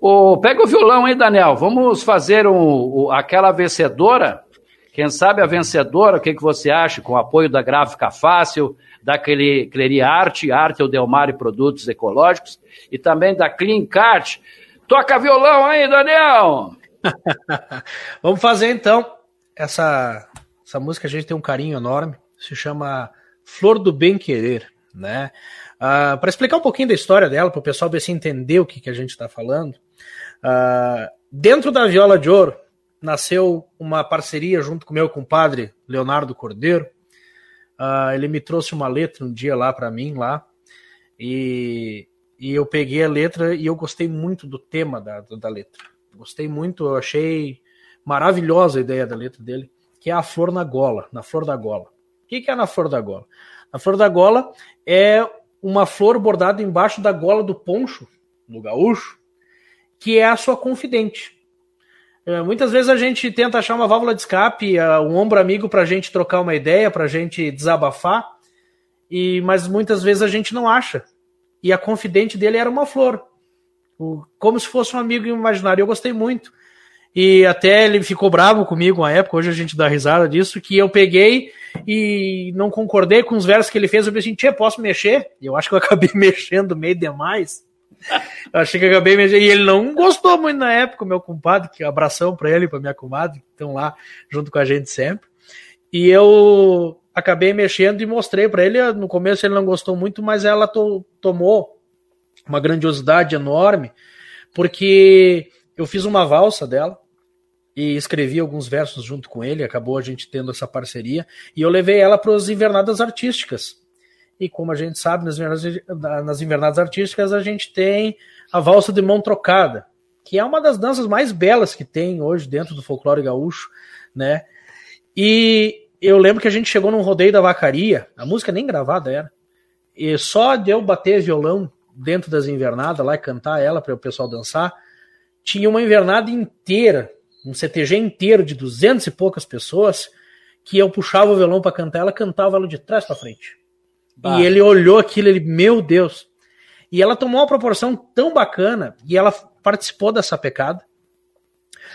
Oh, pega o violão aí, Daniel. Vamos fazer um, aquela vencedora. Quem sabe a vencedora, o que, que você acha? Com o apoio da Gráfica Fácil, da Cleria Arte, Arte Delmar e Produtos Ecológicos, e também da Clean Cart. Toca violão aí, Daniel! Vamos fazer então. Essa, essa música a gente tem um carinho enorme. Se chama Flor do Bem Querer, né? Uh, ah, para explicar um pouquinho da história dela, para o pessoal ver se entender o que, que a gente está falando, uh, dentro da Viola de Ouro nasceu uma parceria junto com meu compadre Leonardo Cordeiro. Uh, ele me trouxe uma letra um dia lá para mim lá e, e eu peguei a letra e eu gostei muito do tema da, da letra. Gostei muito, eu achei maravilhosa a ideia da letra dele, que é a flor na gola, na flor da gola. O que, que é na flor da gola? A flor da gola é uma flor bordada embaixo da gola do poncho, no gaúcho, que é a sua confidente. É, muitas vezes a gente tenta achar uma válvula de escape, um ombro amigo para a gente trocar uma ideia, para a gente desabafar, e mas muitas vezes a gente não acha. E a confidente dele era uma flor, como se fosse um amigo imaginário. Eu gostei muito. E até ele ficou bravo comigo na época, hoje a gente dá risada disso, que eu peguei e não concordei com os versos que ele fez. Eu pensei, tia, posso mexer? E eu acho que eu acabei mexendo meio demais. Eu achei que eu acabei mexendo. E ele não gostou muito na época, meu compadre, que abração para ele, para minha comadre, que estão lá junto com a gente sempre. E eu acabei mexendo e mostrei para ele. No começo ele não gostou muito, mas ela to tomou uma grandiosidade enorme, porque eu fiz uma valsa dela e escrevi alguns versos junto com ele, acabou a gente tendo essa parceria, e eu levei ela para as invernadas artísticas. E como a gente sabe, nas invernadas, nas invernadas artísticas a gente tem a valsa de mão trocada, que é uma das danças mais belas que tem hoje dentro do folclore gaúcho, né? E eu lembro que a gente chegou num rodeio da vacaria, a música nem gravada era, e só de eu bater violão dentro das invernadas lá e cantar ela para o pessoal dançar, tinha uma invernada inteira um CTG inteiro de duzentos e poucas pessoas, que eu puxava o violão para cantar, ela cantava ela de trás para frente. Bah. E ele olhou aquilo, ele, meu Deus. E ela tomou uma proporção tão bacana e ela participou dessa pecada.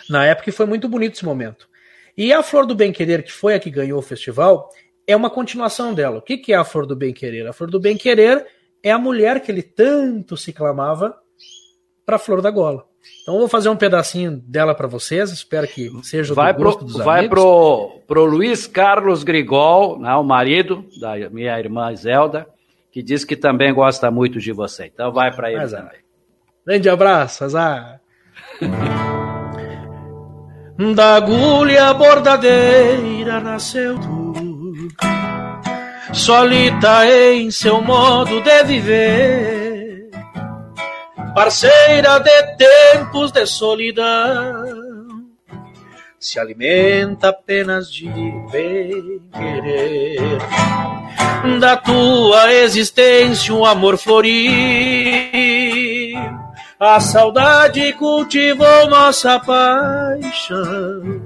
Na época foi muito bonito esse momento. E a Flor do Bem Querer, que foi a que ganhou o festival, é uma continuação dela. O que, que é a Flor do Bem Querer? A Flor do Bem Querer é a mulher que ele tanto se clamava para a Flor da Gola. Então eu vou fazer um pedacinho dela para vocês, espero que seja vai do gosto pro, dos vai amigos. Vai pro, pro Luiz Carlos Grigol, né, o marido da minha irmã Zelda, que diz que também gosta muito de você. Então vai para ele Azar. também. Grande abraço, Azar. da agulha bordadeira nasceu tu, solita em seu modo de viver. Parceira de tempos de solidão, se alimenta apenas de bem querer. Da tua existência um amor florir, a saudade cultivou nossa paixão,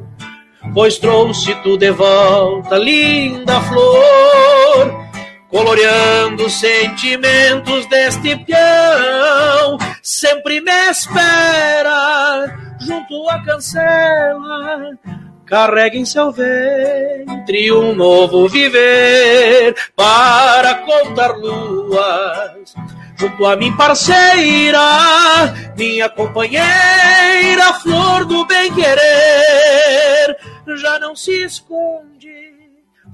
pois trouxe tu de volta, linda flor coloreando os sentimentos deste peão. Sempre me espera junto à cancela. Carrega em seu ventre um novo viver para contar luas. Junto a mim, parceira, minha companheira, flor do bem-querer, já não se esconde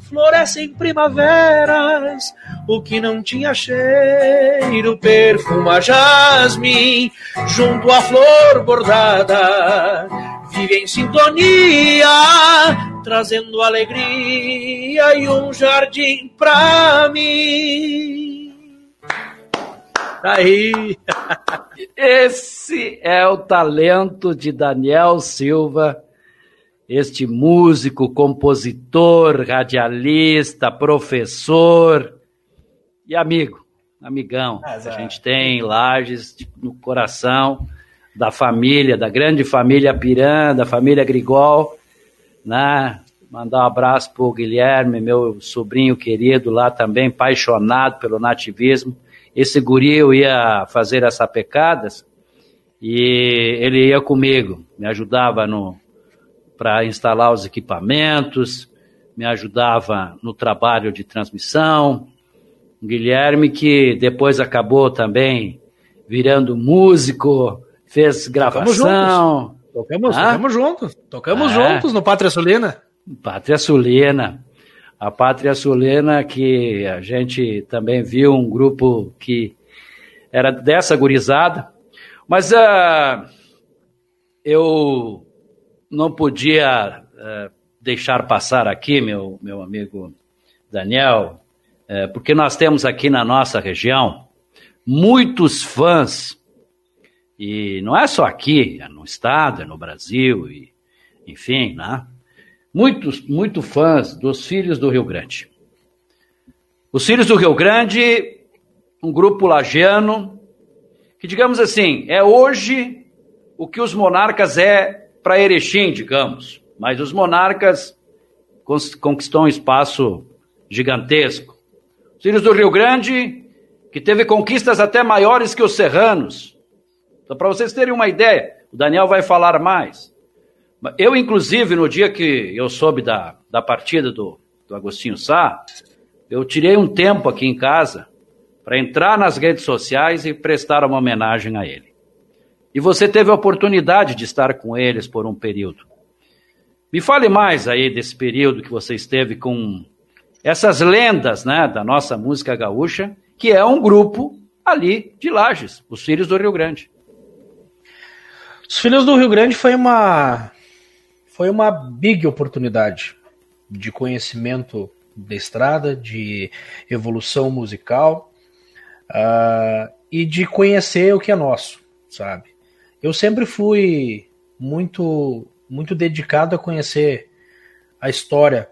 florescem primaveras, o que não tinha cheiro perfuma jasmim, junto à flor bordada, vive em sintonia, trazendo alegria e um jardim pra mim. Tá aí. Esse é o talento de Daniel Silva este músico, compositor, radialista, professor e amigo. amigão. Ah, a gente tem Lages no coração da família, da grande família Piran, da família Grigol, né? Mandar um abraço pro Guilherme, meu sobrinho querido lá também, apaixonado pelo nativismo. Esse guri eu ia fazer as sapecadas e ele ia comigo, me ajudava no para instalar os equipamentos, me ajudava no trabalho de transmissão. Guilherme que depois acabou também virando músico, fez gravação. Tocamos, tocamos juntos. Tocamos é. juntos no Pátria Sulina. Pátria Sulina. A Pátria Sulina, que a gente também viu um grupo que era dessa gurizada. Mas uh, eu não podia uh, deixar passar aqui, meu, meu amigo Daniel, uh, porque nós temos aqui na nossa região muitos fãs e não é só aqui, é no estado, é no Brasil, e, enfim, né? Muitos, muito fãs dos Filhos do Rio Grande. Os Filhos do Rio Grande, um grupo lagiano, que, digamos assim, é hoje o que os monarcas é para Erechim, digamos. Mas os monarcas conquistou um espaço gigantesco. Os Filhos do Rio Grande, que teve conquistas até maiores que os serranos, então, para vocês terem uma ideia, o Daniel vai falar mais. Eu, inclusive, no dia que eu soube da, da partida do, do Agostinho Sá, eu tirei um tempo aqui em casa para entrar nas redes sociais e prestar uma homenagem a ele. E você teve a oportunidade de estar com eles por um período. Me fale mais aí desse período que você esteve com essas lendas né, da nossa música gaúcha, que é um grupo ali de Lages, os Filhos do Rio Grande. Os Filhos do Rio Grande foi uma foi uma big oportunidade de conhecimento da estrada, de evolução musical uh, e de conhecer o que é nosso, sabe? Eu sempre fui muito muito dedicado a conhecer a história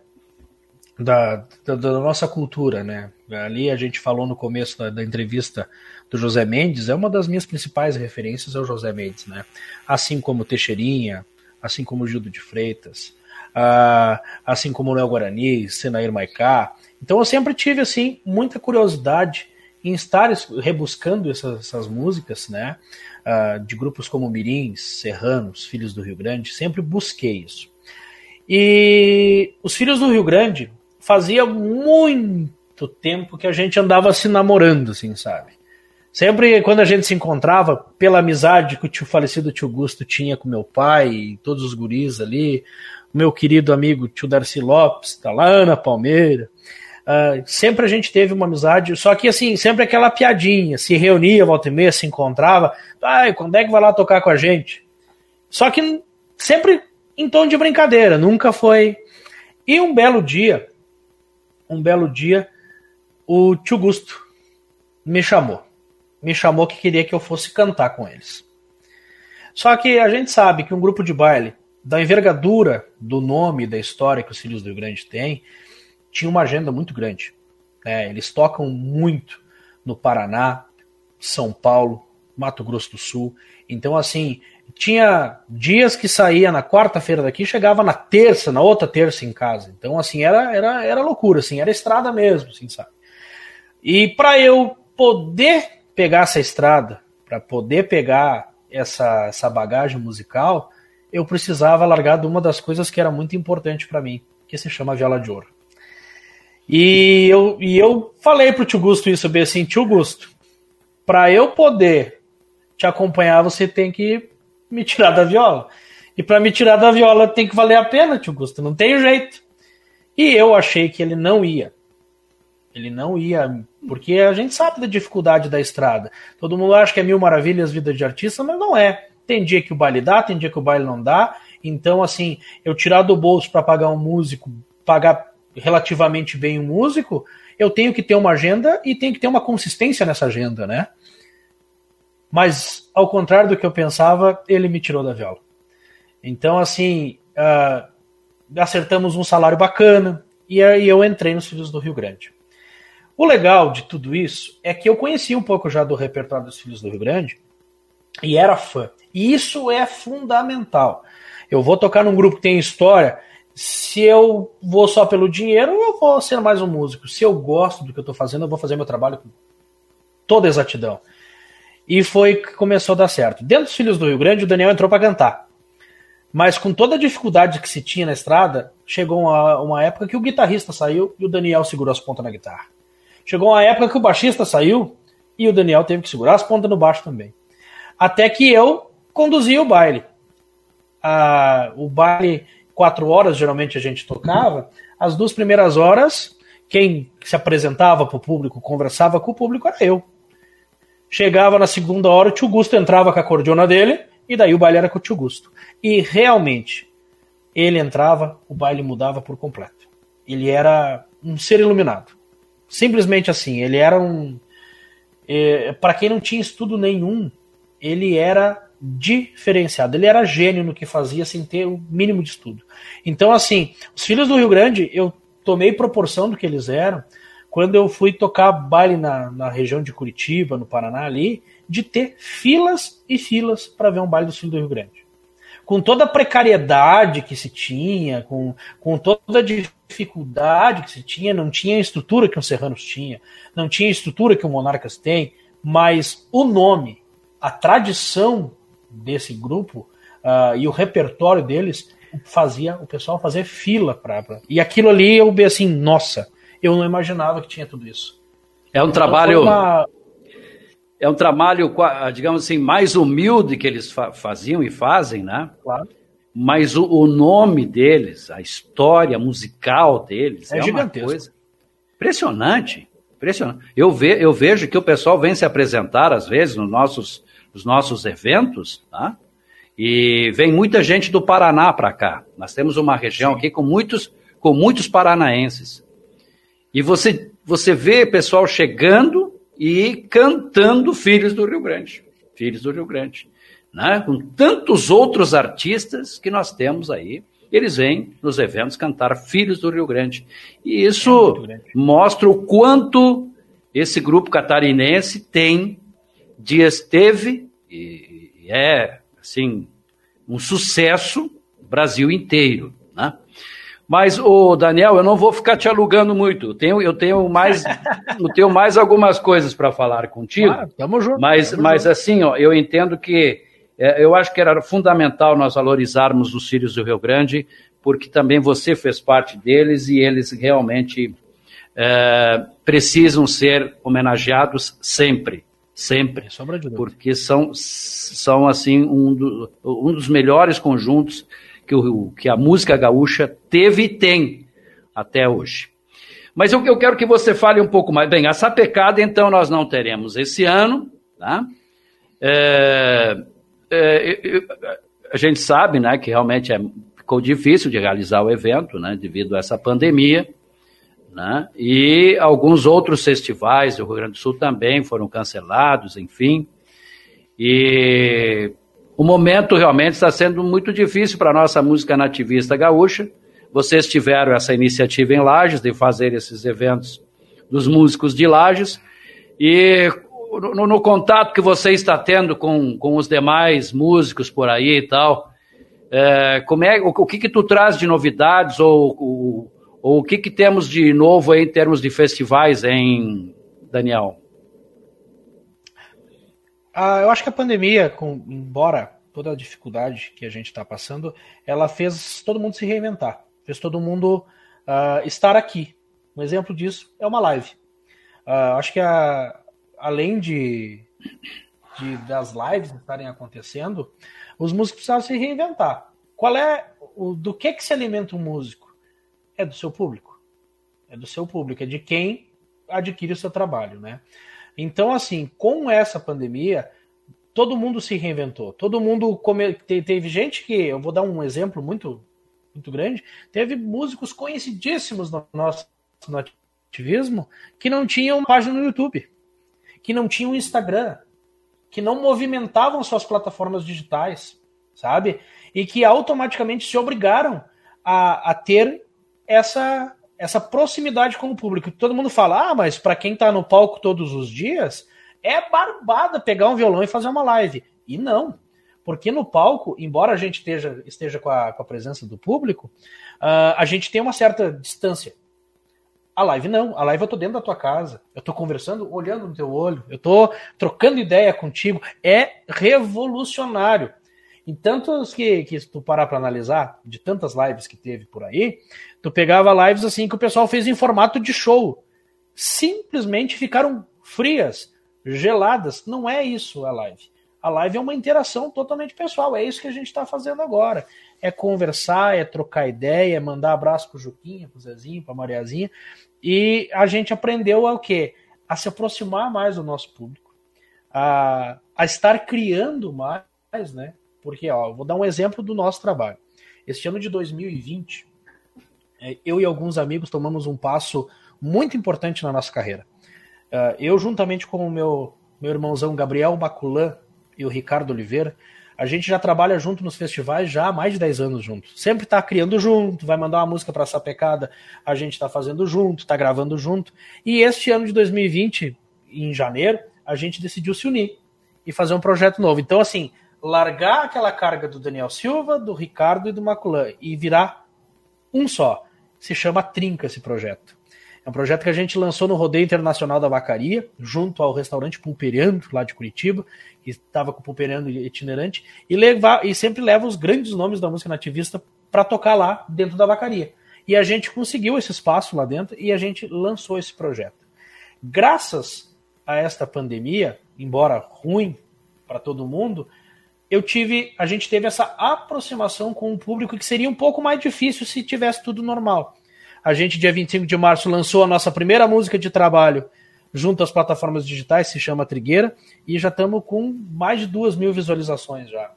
da, da, da, nossa cultura, né? Ali a gente falou no começo da, da, entrevista do José Mendes, é uma das minhas principais referências é o José Mendes, né? Assim como Teixeirinha, assim como Gildo de Freitas, uh, assim como Léo Guarani, Senair Maicá. Então eu sempre tive assim muita curiosidade em estar rebuscando essas, essas músicas, né? Uh, de grupos como Mirins, Serranos, Filhos do Rio Grande, sempre busquei isso. E os Filhos do Rio Grande fazia muito tempo que a gente andava se namorando, assim, sabe? Sempre quando a gente se encontrava, pela amizade que o tio falecido tio Gusto tinha com meu pai e todos os guris ali, meu querido amigo tio Darcy Lopes, da lá Ana Palmeira, uh, sempre a gente teve uma amizade, só que assim, sempre aquela piadinha, se reunia, volta e meia, se encontrava, ai, quando é que vai lá tocar com a gente? Só que sempre em tom de brincadeira, nunca foi. E um belo dia, um belo dia, o tio Gusto me chamou. Me chamou que queria que eu fosse cantar com eles. Só que a gente sabe que um grupo de baile, da envergadura do nome da história que os Filhos do Rio Grande têm, tinha uma agenda muito grande. É, eles tocam muito no Paraná, São Paulo, Mato Grosso do Sul. Então, assim, tinha dias que saía na quarta-feira daqui, chegava na terça, na outra terça em casa. Então, assim, era, era, era loucura, assim, era estrada mesmo, assim, sabe? E para eu poder pegar essa estrada, para poder pegar essa, essa bagagem musical, eu precisava largar de uma das coisas que era muito importante para mim, que se chama viola de ouro. E eu, e eu falei pro tio Gusto isso bem assim, tio Gusto, para eu poder te acompanhar, você tem que me tirar da viola. E para me tirar da viola tem que valer a pena, tio Gusto, não tem jeito. E eu achei que ele não ia. Ele não ia, porque a gente sabe da dificuldade da estrada. Todo mundo acha que é mil maravilhas vida de artista, mas não é. Tem dia que o baile dá, tem dia que o baile não dá. Então, assim, eu tirar do bolso para pagar um músico, pagar relativamente bem um músico, eu tenho que ter uma agenda e tenho que ter uma consistência nessa agenda, né? Mas, ao contrário do que eu pensava, ele me tirou da viola. Então, assim, uh, acertamos um salário bacana e aí eu entrei nos Filhos do Rio Grande. O legal de tudo isso é que eu conhecia um pouco já do repertório dos Filhos do Rio Grande e era fã. E isso é fundamental. Eu vou tocar num grupo que tem história. Se eu vou só pelo dinheiro, eu vou ser mais um músico. Se eu gosto do que eu estou fazendo, eu vou fazer meu trabalho com toda exatidão. E foi que começou a dar certo. Dentro dos Filhos do Rio Grande, o Daniel entrou para cantar. Mas com toda a dificuldade que se tinha na estrada, chegou uma, uma época que o guitarrista saiu e o Daniel segurou as pontas na guitarra. Chegou uma época que o baixista saiu e o Daniel teve que segurar as pontas no baixo também. Até que eu conduzia o baile. Ah, o baile, quatro horas geralmente a gente tocava. As duas primeiras horas, quem se apresentava para o público, conversava com o público, era eu. Chegava na segunda hora, o tio Gusto entrava com a cordiona dele, e daí o baile era com o tio Gusto. E realmente, ele entrava, o baile mudava por completo. Ele era um ser iluminado. Simplesmente assim, ele era um. É, para quem não tinha estudo nenhum, ele era diferenciado. Ele era gênio no que fazia sem ter o mínimo de estudo. Então, assim, os filhos do Rio Grande, eu tomei proporção do que eles eram quando eu fui tocar baile na, na região de Curitiba, no Paraná ali, de ter filas e filas para ver um baile dos filhos do Rio Grande. Com toda a precariedade que se tinha, com, com toda a dificuldade que se tinha, não tinha a estrutura que um Serranos tinha, não tinha a estrutura que o Monarcas tem, mas o nome, a tradição desse grupo uh, e o repertório deles fazia o pessoal fazer fila para e aquilo ali eu vi assim nossa eu não imaginava que tinha tudo isso. É um então, trabalho uma... é um trabalho digamos assim mais humilde que eles fa faziam e fazem né claro mas o, o, nome deles a história musical deles é, é uma coisa impressionante impressionante eu, ve, eu vejo que o pessoal vem se apresentar às vezes nos nossos os nossos eventos, tá? E vem muita gente do Paraná para cá. Nós temos uma região aqui com muitos, com muitos paranaenses. E você, você vê pessoal chegando e cantando Filhos do Rio Grande. Filhos do Rio Grande. Né? Com tantos outros artistas que nós temos aí. Eles vêm nos eventos cantar Filhos do Rio Grande. E isso é mostra o quanto esse grupo catarinense tem Dias teve e, e é assim um sucesso Brasil inteiro, né? Mas o Daniel, eu não vou ficar te alugando muito. Eu tenho, eu tenho mais, eu tenho mais algumas coisas para falar contigo. Claro, tamo junto. Mas, tamo mas junto. assim, ó, eu entendo que é, eu acho que era fundamental nós valorizarmos os filhos do Rio Grande, porque também você fez parte deles e eles realmente é, precisam ser homenageados sempre sempre, porque são, são assim um, do, um dos melhores conjuntos que, o, que a música gaúcha teve e tem até hoje. Mas eu, eu quero que você fale um pouco mais. Bem, essa pecada então nós não teremos esse ano, tá? É, é, a gente sabe, né, que realmente é, ficou difícil de realizar o evento, né, devido a essa pandemia. Né? E alguns outros festivais do Rio Grande do Sul também foram cancelados, enfim. E o momento realmente está sendo muito difícil para a nossa música nativista gaúcha. Vocês tiveram essa iniciativa em Lages de fazer esses eventos dos músicos de Lages. E no, no, contato que você está tendo com, com os demais músicos por aí e tal, é, como é, o, o que, que tu traz de novidades ou, ou ou o que, que temos de novo em termos de festivais, em Daniel? Ah, eu acho que a pandemia, com, embora toda a dificuldade que a gente está passando, ela fez todo mundo se reinventar, fez todo mundo uh, estar aqui. Um exemplo disso é uma live. Uh, acho que a, além de, de, das lives estarem acontecendo, os músicos precisavam se reinventar. Qual é o, do que que se alimenta um músico? é do seu público. É do seu público, é de quem adquire o seu trabalho, né? Então, assim, com essa pandemia, todo mundo se reinventou. Todo mundo come... teve gente que, eu vou dar um exemplo muito muito grande, teve músicos conhecidíssimos no nosso no ativismo que não tinham página no YouTube, que não tinham Instagram, que não movimentavam suas plataformas digitais, sabe? E que automaticamente se obrigaram a, a ter essa essa proximidade com o público. Todo mundo fala, ah, mas para quem está no palco todos os dias, é barbada pegar um violão e fazer uma live. E não. Porque no palco, embora a gente esteja, esteja com, a, com a presença do público, uh, a gente tem uma certa distância. A live não. A live eu tô dentro da tua casa. Eu tô conversando, olhando no teu olho. Eu tô trocando ideia contigo. É revolucionário. Em tantos que, que tu parar para analisar, de tantas lives que teve por aí, tu pegava lives assim que o pessoal fez em formato de show. Simplesmente ficaram frias, geladas. Não é isso a live. A live é uma interação totalmente pessoal. É isso que a gente está fazendo agora. É conversar, é trocar ideia, é mandar abraço pro Juquinha, pro Zezinho, pra Mariazinha. E a gente aprendeu a o quê? A se aproximar mais do nosso público. A, a estar criando mais, né? Porque, ó, vou dar um exemplo do nosso trabalho. Este ano de 2020, é, eu e alguns amigos tomamos um passo muito importante na nossa carreira. É, eu, juntamente com o meu, meu irmãozão Gabriel Baculan e o Ricardo Oliveira, a gente já trabalha junto nos festivais já há mais de 10 anos juntos. Sempre está criando junto, vai mandar uma música para essa pecada, a gente está fazendo junto, está gravando junto. E este ano de 2020, em janeiro, a gente decidiu se unir e fazer um projeto novo. Então, assim, largar aquela carga do Daniel Silva, do Ricardo e do Maculan e virar um só. Se chama Trinca esse projeto. É um projeto que a gente lançou no Rodeio Internacional da Vacaria, junto ao restaurante Pulperiano, lá de Curitiba, que estava com o itinerante, e, levar, e sempre leva os grandes nomes da música nativista para tocar lá dentro da Vacaria. E a gente conseguiu esse espaço lá dentro e a gente lançou esse projeto. Graças a esta pandemia, embora ruim para todo mundo, eu tive, a gente teve essa aproximação com o público que seria um pouco mais difícil se tivesse tudo normal. A gente, dia 25 de março, lançou a nossa primeira música de trabalho junto às plataformas digitais, se chama Trigueira, e já estamos com mais de duas mil visualizações já.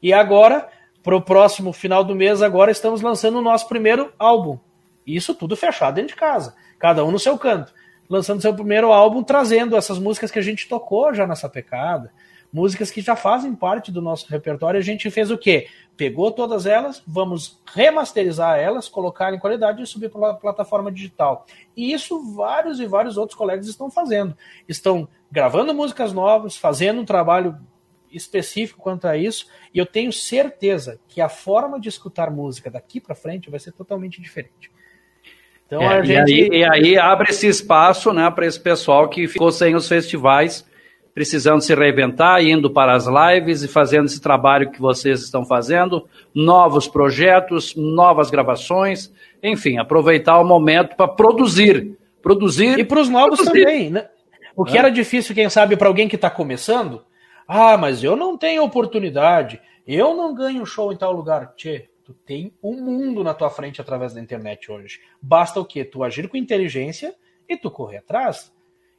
E agora, para o próximo final do mês, agora estamos lançando o nosso primeiro álbum. Isso tudo fechado dentro de casa, cada um no seu canto. Lançando seu primeiro álbum, trazendo essas músicas que a gente tocou já nessa pecada, músicas que já fazem parte do nosso repertório. A gente fez o quê? Pegou todas elas, vamos remasterizar elas, colocar em qualidade e subir para a plataforma digital. E isso vários e vários outros colegas estão fazendo. Estão gravando músicas novas, fazendo um trabalho específico quanto a isso, e eu tenho certeza que a forma de escutar música daqui para frente vai ser totalmente diferente. Então é, a gente... e, aí, e aí abre esse espaço né, para esse pessoal que ficou sem os festivais precisando se reinventar, indo para as lives e fazendo esse trabalho que vocês estão fazendo, novos projetos, novas gravações, enfim, aproveitar o momento para produzir. Produzir. E para os novos produzir. também, né? O que é. era difícil, quem sabe, para alguém que está começando, ah, mas eu não tenho oportunidade, eu não ganho show em tal lugar. Tchê, tu tem um mundo na tua frente através da internet hoje. Basta o quê? Tu agir com inteligência e tu correr atrás.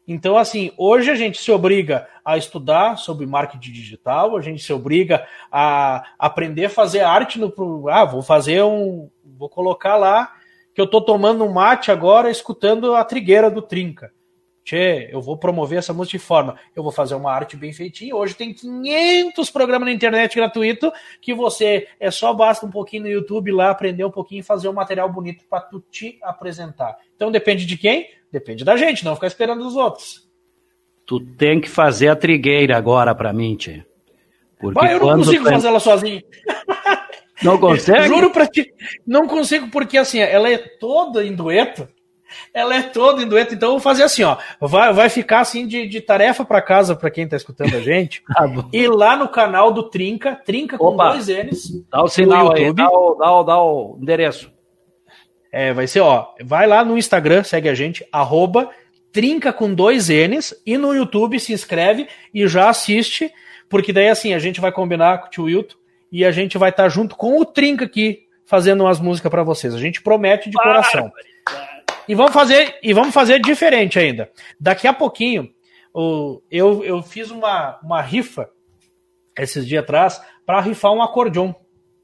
Então, assim, hoje a gente se obriga a estudar sobre marketing digital, a gente se obriga a aprender a fazer arte no. Ah, vou fazer um. Vou colocar lá que eu tô tomando um mate agora escutando a trigueira do Trinca. Tchê, eu vou promover essa música de forma. Eu vou fazer uma arte bem feitinha. Hoje tem 500 programas na internet gratuito que você é só basta um pouquinho no YouTube lá, aprender um pouquinho e fazer um material bonito para tu te apresentar. Então depende de quem? Depende da gente, não ficar esperando os outros. Tu tem que fazer a trigueira agora para mim, tia. Porque Bah, eu não consigo tu... fazer ela sozinho. Não consegue? Juro pra ti. Não consigo, porque assim, ela é toda em dueto. Ela é toda em dueto, então eu vou fazer assim, ó. Vai, vai ficar assim de, de tarefa para casa para quem tá escutando a gente. tá e lá no canal do Trinca, Trinca com Opa, dois N's. Dá o sinal aí, dá o, dá, o, dá o endereço. É, vai ser, ó, vai lá no Instagram, segue a gente, arroba trinca com dois N's, e no YouTube se inscreve e já assiste, porque daí assim, a gente vai combinar com o tio Wilton e a gente vai estar tá junto com o Trinca aqui, fazendo umas músicas para vocês. A gente promete de coração. E vamos fazer, e vamos fazer diferente ainda. Daqui a pouquinho, o, eu, eu fiz uma, uma rifa esses dias atrás para rifar um acordeon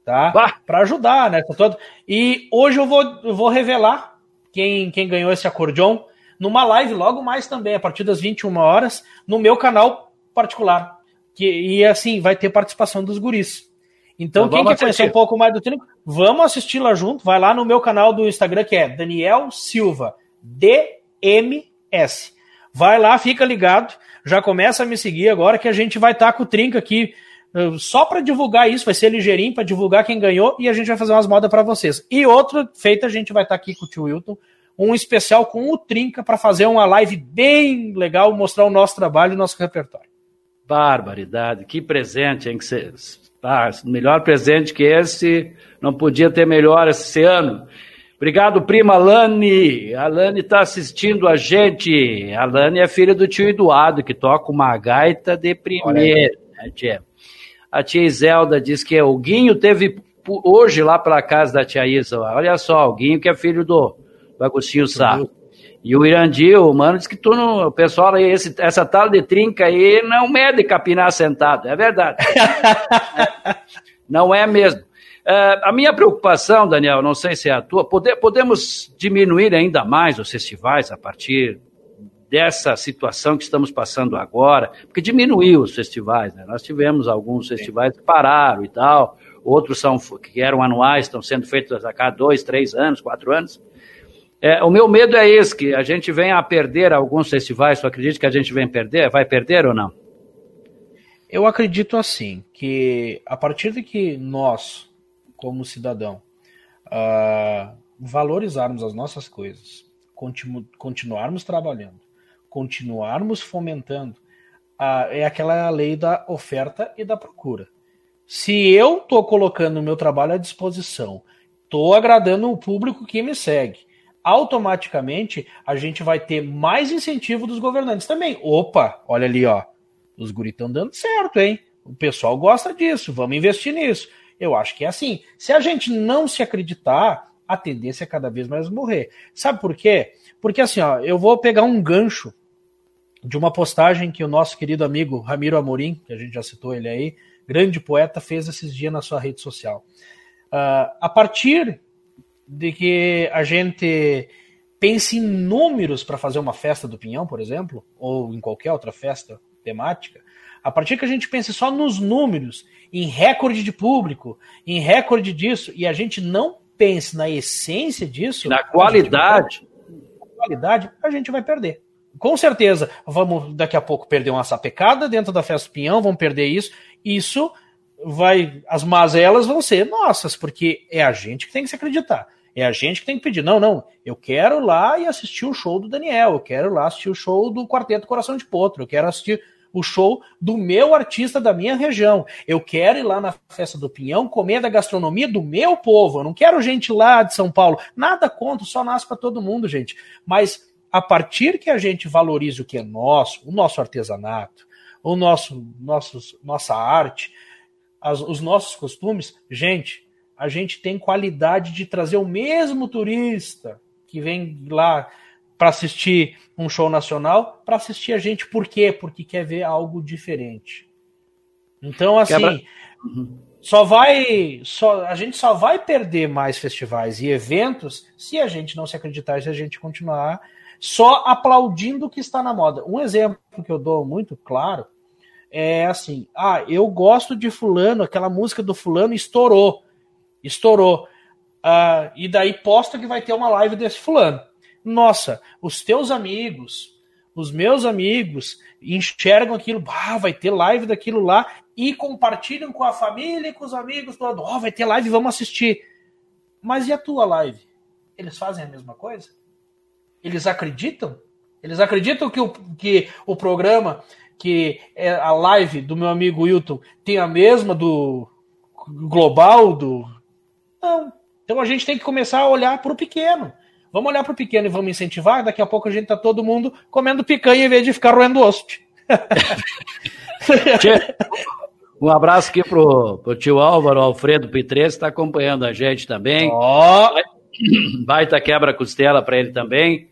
tá? Para ajudar, né? Todo. E hoje eu vou, eu vou revelar quem, quem ganhou esse acordeon numa live logo mais também, a partir das 21 horas, no meu canal particular. Que, e assim, vai ter participação dos guris. Então, então quem quer conhecer um pouco mais do Trinca, vamos assistir lá junto. Vai lá no meu canal do Instagram, que é Daniel Silva, DMS. Vai lá, fica ligado. Já começa a me seguir agora que a gente vai estar tá com o Trinca aqui eh, só para divulgar isso, vai ser ligeirinho para divulgar quem ganhou e a gente vai fazer umas modas para vocês. E outro feito, a gente vai estar tá aqui com o tio Wilton, um especial com o Trinca para fazer uma live bem legal, mostrar o nosso trabalho e o nosso repertório. Barbaridade, que presente, hein? Que cê, ah, melhor presente que esse, não podia ter melhor esse ano. Obrigado, prima Alane. A Alane está assistindo a gente. A Alane é filha do tio Eduardo, que toca uma gaita de primeira. Né, tia? A tia Iselda diz que o Guinho teve hoje lá pela casa da tia Isa. Olha só, o Guinho que é filho do, do Agostinho Sá. E o Irandil, o mano, diz que tu não, o pessoal aí, esse, essa tal de trinca aí não mede capinar sentado. É verdade. não é mesmo. Uh, a minha preocupação, Daniel, não sei se é a tua, pode, podemos diminuir ainda mais os festivais a partir dessa situação que estamos passando agora, porque diminuiu os festivais, né? Nós tivemos alguns festivais que pararam e tal, outros são que eram anuais, estão sendo feitos a cada dois, três anos, quatro anos. É, o meu medo é esse, que a gente venha a perder alguns festivais. Tu acredita que a gente vem perder? Vai perder ou não? Eu acredito assim, que a partir de que nós, como cidadão, uh, valorizarmos as nossas coisas, continu continuarmos trabalhando, continuarmos fomentando, uh, é aquela lei da oferta e da procura. Se eu estou colocando o meu trabalho à disposição, estou agradando o público que me segue, automaticamente a gente vai ter mais incentivo dos governantes também. Opa, olha ali, ó. Os guris estão dando certo, hein? O pessoal gosta disso, vamos investir nisso. Eu acho que é assim. Se a gente não se acreditar, a tendência é cada vez mais morrer. Sabe por quê? Porque assim, ó, eu vou pegar um gancho de uma postagem que o nosso querido amigo Ramiro Amorim, que a gente já citou ele aí, grande poeta, fez esses dias na sua rede social. Uh, a partir de que a gente pense em números para fazer uma festa do Pinhão, por exemplo, ou em qualquer outra festa temática, a partir que a gente pense só nos números, em recorde de público, em recorde disso, e a gente não pense na essência disso, na qualidade, na qualidade, a gente vai perder. Com certeza, vamos daqui a pouco perder uma sapecada dentro da festa do Pinhão, vamos perder isso. Isso vai, as mazelas vão ser nossas, porque é a gente que tem que se acreditar. É a gente que tem que pedir. Não, não. Eu quero lá e assistir o show do Daniel. Eu quero lá assistir o show do Quarteto Coração de Potro. Eu quero assistir o show do meu artista da minha região. Eu quero ir lá na festa do Pinhão comer da gastronomia do meu povo. Eu não quero gente lá de São Paulo. Nada contra, só nasce para todo mundo, gente. Mas a partir que a gente valorize o que é nosso, o nosso artesanato, o nosso, nossos, nossa arte, as, os nossos costumes, gente, a gente tem qualidade de trazer o mesmo turista que vem lá para assistir um show nacional, para assistir a gente. Por quê? Porque quer ver algo diferente. Então, assim, Quebra... só vai. Só, a gente só vai perder mais festivais e eventos se a gente não se acreditar e se a gente continuar só aplaudindo o que está na moda. Um exemplo que eu dou muito claro é assim: ah, eu gosto de Fulano, aquela música do Fulano estourou estourou. Uh, e daí posta que vai ter uma live desse fulano. Nossa, os teus amigos, os meus amigos enxergam aquilo, ah, vai ter live daquilo lá e compartilham com a família e com os amigos, todo, oh, vai ter live, vamos assistir. Mas e a tua live? Eles fazem a mesma coisa? Eles acreditam? Eles acreditam que o, que o programa, que é a live do meu amigo Wilton, tem a mesma do global, do não. Então a gente tem que começar a olhar para o pequeno. Vamos olhar para o pequeno e vamos incentivar. Daqui a pouco a gente tá todo mundo comendo picanha em vez de ficar roendo osso. um abraço aqui pro, pro tio Álvaro, Alfredo Pitres, está acompanhando a gente também. Oh. Baita quebra-costela para ele também.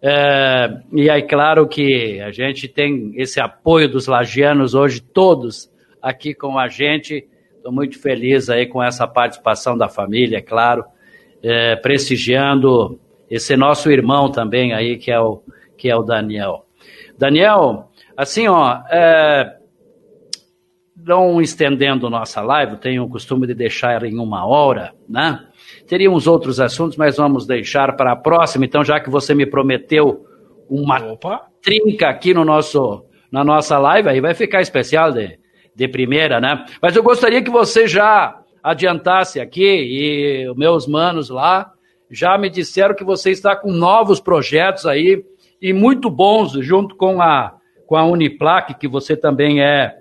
É, e aí, claro que a gente tem esse apoio dos lagianos hoje, todos aqui com a gente. Estou muito feliz aí com essa participação da família, é claro, é, prestigiando esse nosso irmão também aí, que é o, que é o Daniel. Daniel, assim, ó, é, não estendendo nossa live, tenho o costume de deixar em uma hora, né? Teríamos outros assuntos, mas vamos deixar para a próxima. Então, já que você me prometeu uma Opa. trinca aqui no nosso, na nossa live, aí vai ficar especial de, de primeira, né? Mas eu gostaria que você já adiantasse aqui, e os meus manos lá já me disseram que você está com novos projetos aí, e muito bons, junto com a, com a Uniplac, que você também é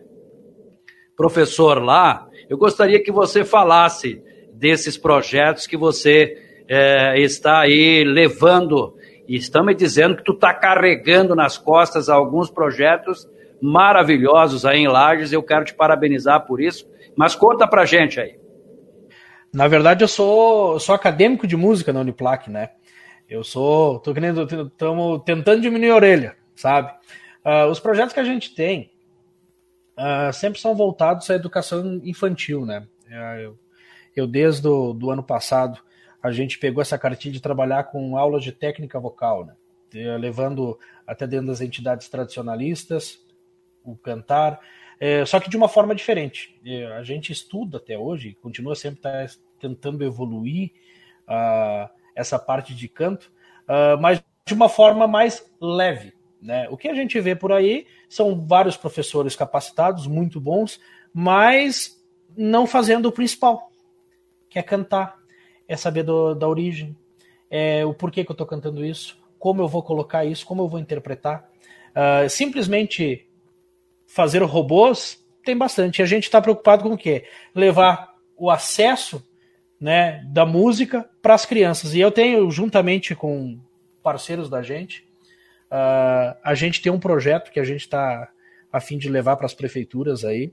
professor lá. Eu gostaria que você falasse desses projetos que você é, está aí levando. E estão me dizendo que tu está carregando nas costas alguns projetos maravilhosos aí em Lages. Eu quero te parabenizar por isso. Mas conta pra gente aí. Na verdade, eu sou, sou acadêmico de música na Uniplac, né? Eu sou. tô querendo. Estamos tentando diminuir a orelha, sabe? Uh, os projetos que a gente tem uh, sempre são voltados à educação infantil, né? Uh, eu, eu, desde o do ano passado, a gente pegou essa cartilha de trabalhar com aulas de técnica vocal, né? levando até dentro das entidades tradicionalistas o cantar, é, só que de uma forma diferente. É, a gente estuda até hoje, continua sempre tá tentando evoluir uh, essa parte de canto, uh, mas de uma forma mais leve. Né? O que a gente vê por aí são vários professores capacitados, muito bons, mas não fazendo o principal, que é cantar, é saber do, da origem, é o porquê que eu estou cantando isso, como eu vou colocar isso, como eu vou interpretar. Uh, simplesmente fazer robôs tem bastante. A gente está preocupado com o quê? Levar o acesso né, da música para as crianças. E eu tenho, juntamente com parceiros da gente, uh, a gente tem um projeto que a gente está a fim de levar para as prefeituras aí, uh,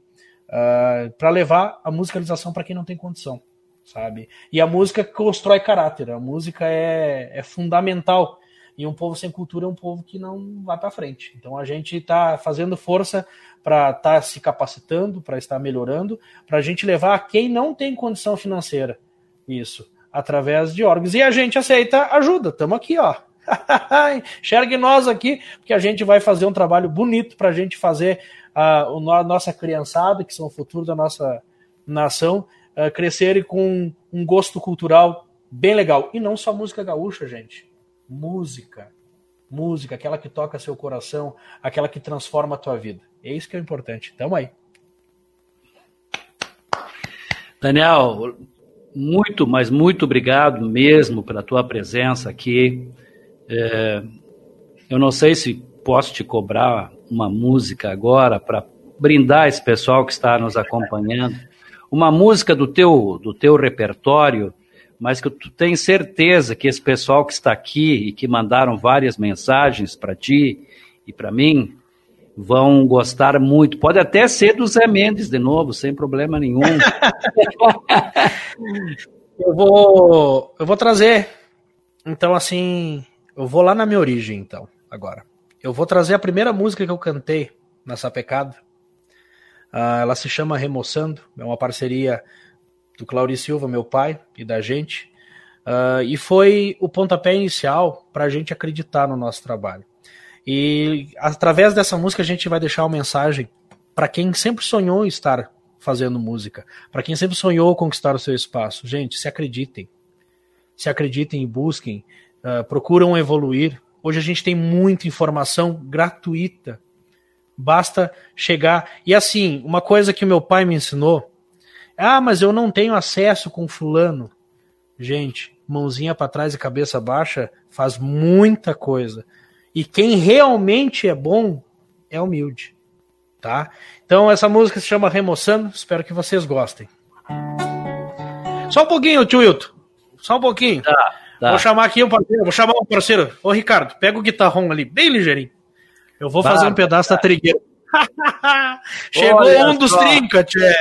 ah, para levar a musicalização para quem não tem condição, sabe? E a música constrói caráter, a música é, é fundamental. E um povo sem cultura é um povo que não vai para frente. Então a gente está fazendo força para estar tá se capacitando, para estar melhorando, para a gente levar a quem não tem condição financeira isso, através de órgãos. E a gente aceita ajuda, estamos aqui, ó. Enxergue nós aqui, porque a gente vai fazer um trabalho bonito para a gente fazer a, a, nossa criançada, que são o futuro da nossa nação, uh, crescerem com um gosto cultural bem legal. E não só música gaúcha, gente. Música. Música, aquela que toca seu coração, aquela que transforma a tua vida. É isso que é importante. Tamo aí. Daniel, muito, mas muito obrigado mesmo pela tua presença aqui. É, eu não sei se posso te cobrar uma música agora para brindar esse pessoal que está nos acompanhando. Uma música do teu, do teu repertório, mas que tu tens certeza que esse pessoal que está aqui e que mandaram várias mensagens para ti e para mim vão gostar muito. Pode até ser do Zé Mendes de novo, sem problema nenhum. eu vou, eu vou trazer. Então assim, eu vou lá na minha origem, então, agora. Eu vou trazer a primeira música que eu cantei nessa pecada. Uh, ela se chama Remoçando, é uma parceria do Claudio Silva, meu pai, e da gente. Uh, e foi o pontapé inicial para a gente acreditar no nosso trabalho. E através dessa música a gente vai deixar uma mensagem para quem sempre sonhou estar fazendo música, para quem sempre sonhou conquistar o seu espaço. Gente, se acreditem. Se acreditem e busquem uh, procuram evoluir. Hoje a gente tem muita informação gratuita. Basta chegar. E assim, uma coisa que meu pai me ensinou: ah, mas eu não tenho acesso com Fulano. Gente, mãozinha para trás e cabeça baixa faz muita coisa. E quem realmente é bom é humilde. Tá? Então essa música se chama Remoçando, espero que vocês gostem. Só um pouquinho, tio Wilton. Só um pouquinho. Tá. Tá. Vou chamar aqui um parceiro, vou chamar um parceiro. Ô, Ricardo, pega o guitarrão ali, bem ligeirinho. Eu vou fazer um pedaço da trigueira. Chegou Olha um dos trinca, tchê.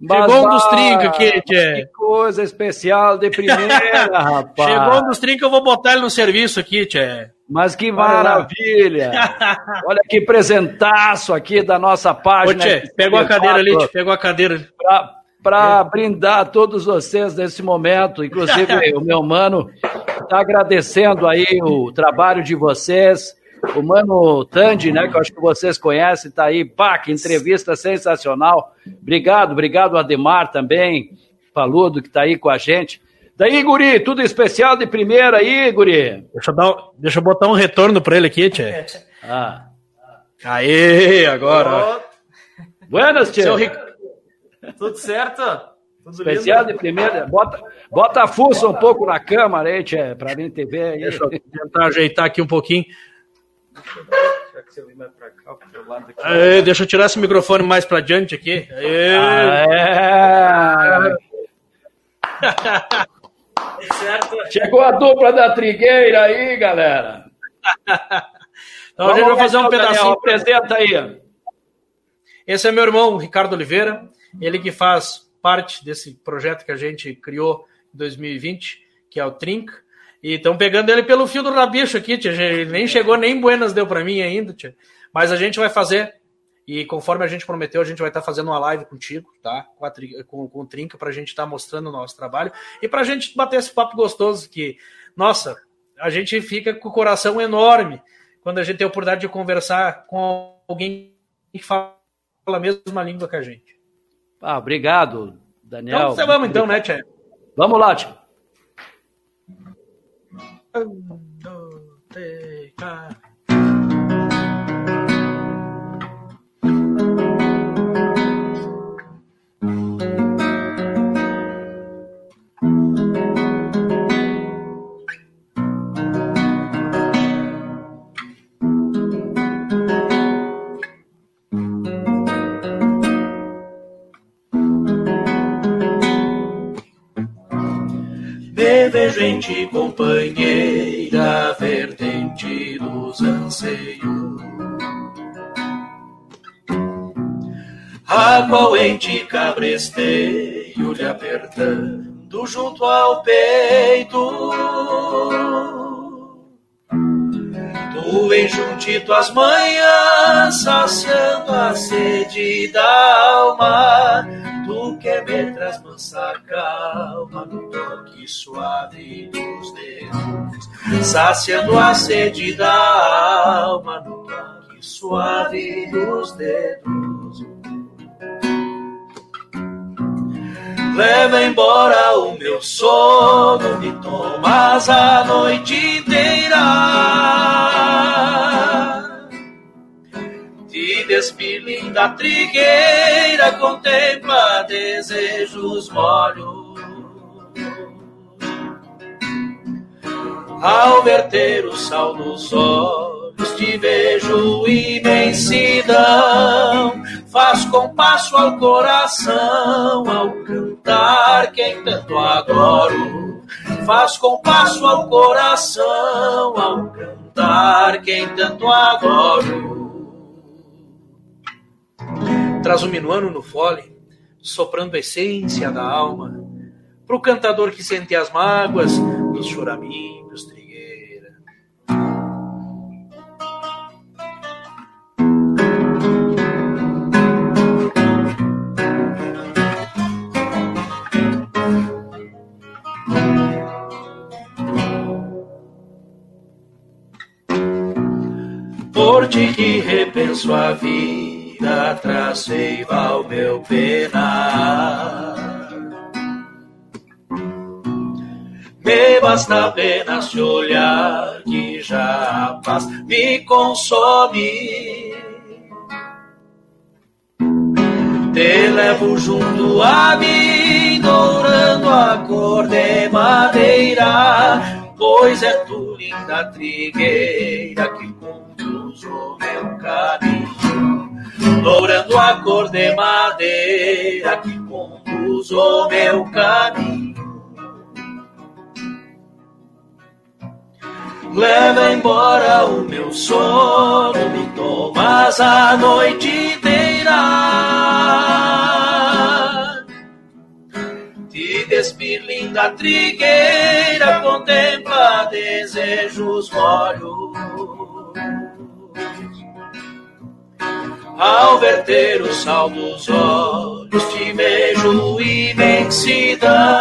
Chegou um dos trinca aqui, tchê. Que coisa especial de primeira, rapaz. Chegou um dos trinca, eu vou botar ele no serviço aqui, tchê. Mas que maravilha! Olha que presentaço aqui da nossa página. Ô, tchê, pegou a cadeira ali, tchê, pegou a cadeira. Para brindar a todos vocês nesse momento. Inclusive, o meu mano está agradecendo aí o trabalho de vocês. O Mano Tandy, né, que eu acho que vocês conhecem, tá aí, pá, que entrevista sensacional. Obrigado, obrigado Ademar também, Paludo, que tá aí com a gente. Daí, Guri, tudo especial de primeira aí, Guri. Deixa eu, dar, deixa eu botar um retorno para ele aqui, Tchê. Ah. Aê, agora. Buenas, Tchê. Tudo certo? Tudo especial lindo. de primeira. Bota, bota a fuça um pouco na câmera aí, Tchê, pra mim te ver aí. Deixa eu tentar ajeitar aqui um pouquinho. Aê, deixa eu tirar esse microfone mais para diante aqui. Aê. É. Chegou a dupla da trigueira aí, galera. então a gente vai fazer um pedacinho. Apresenta aí. Esse é meu irmão, Ricardo Oliveira. Ele que faz parte desse projeto que a gente criou em 2020, que é o Trinca. E estão pegando ele pelo fio do rabicho aqui, tia. Ele nem chegou, nem buenas deu para mim ainda, tia. Mas a gente vai fazer e conforme a gente prometeu, a gente vai estar fazendo uma live contigo, tá? Com, a, com, com o Trinca, para a gente estar mostrando o nosso trabalho e para a gente bater esse papo gostoso que, nossa, a gente fica com o coração enorme quando a gente tem a oportunidade de conversar com alguém que fala a mesma língua que a gente. Ah, obrigado, Daniel. Então, vamos então, né, Tia? Vamos lá, Tia. Um, gente companheira, vertente dos anseios. A qual ente cabresteio lhe apertando junto ao peito. Tu enjuntito as manhãs, saciando a sede da alma, tu que me traz mansa calma no toque suave dos dedos, saciando a sede da alma no toque suave dos dedos. Leva embora o meu sono, me tomas a noite Te despilim da trigueira, contempla desejos molhos. Ao verter o sal nos olhos, te vejo imensidão. Faz compasso ao coração ao cantar quem tanto adoro. Faz compasso ao coração ao cantar quem tanto adoro. Traz minuano no fole, soprando a essência da alma, pro cantador que sente as mágoas dos choraminhos, trigueira. Por ti que repenso a vida, tracei ao meu penar Me basta apenas te olhar que já a paz me consome. Te levo junto a mim, dourando a cor de madeira, pois é tu linda trigueira que conduz o meu caminho. Dourando a cor de madeira que conduz o meu caminho. leva embora o meu sono, me tomas a noite inteira. Te despir, linda trigueira, contempla desejos molhos. Ao verter o sal dos olhos, te vejo imensidão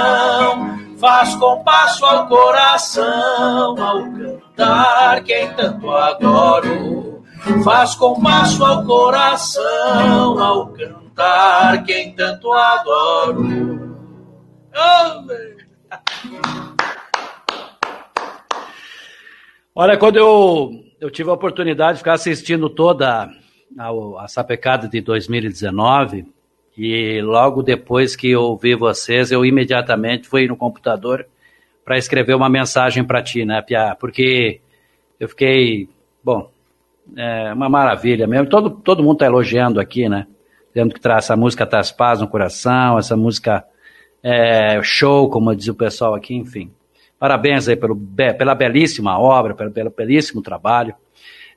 faz compasso ao coração ao cantar quem tanto adoro. Faz compasso ao coração ao cantar quem tanto adoro. Olha, quando eu, eu tive a oportunidade de ficar assistindo toda a, a Sapecada de 2019, e logo depois que eu ouvi vocês, eu imediatamente fui no computador para escrever uma mensagem para ti, né, Pia? Porque eu fiquei, bom, é uma maravilha mesmo. Todo, todo mundo está elogiando aqui, né? Dizendo que essa música traz paz no coração, essa música é show, como diz o pessoal aqui, enfim. Parabéns aí pelo, pela belíssima obra, pelo, pelo belíssimo trabalho.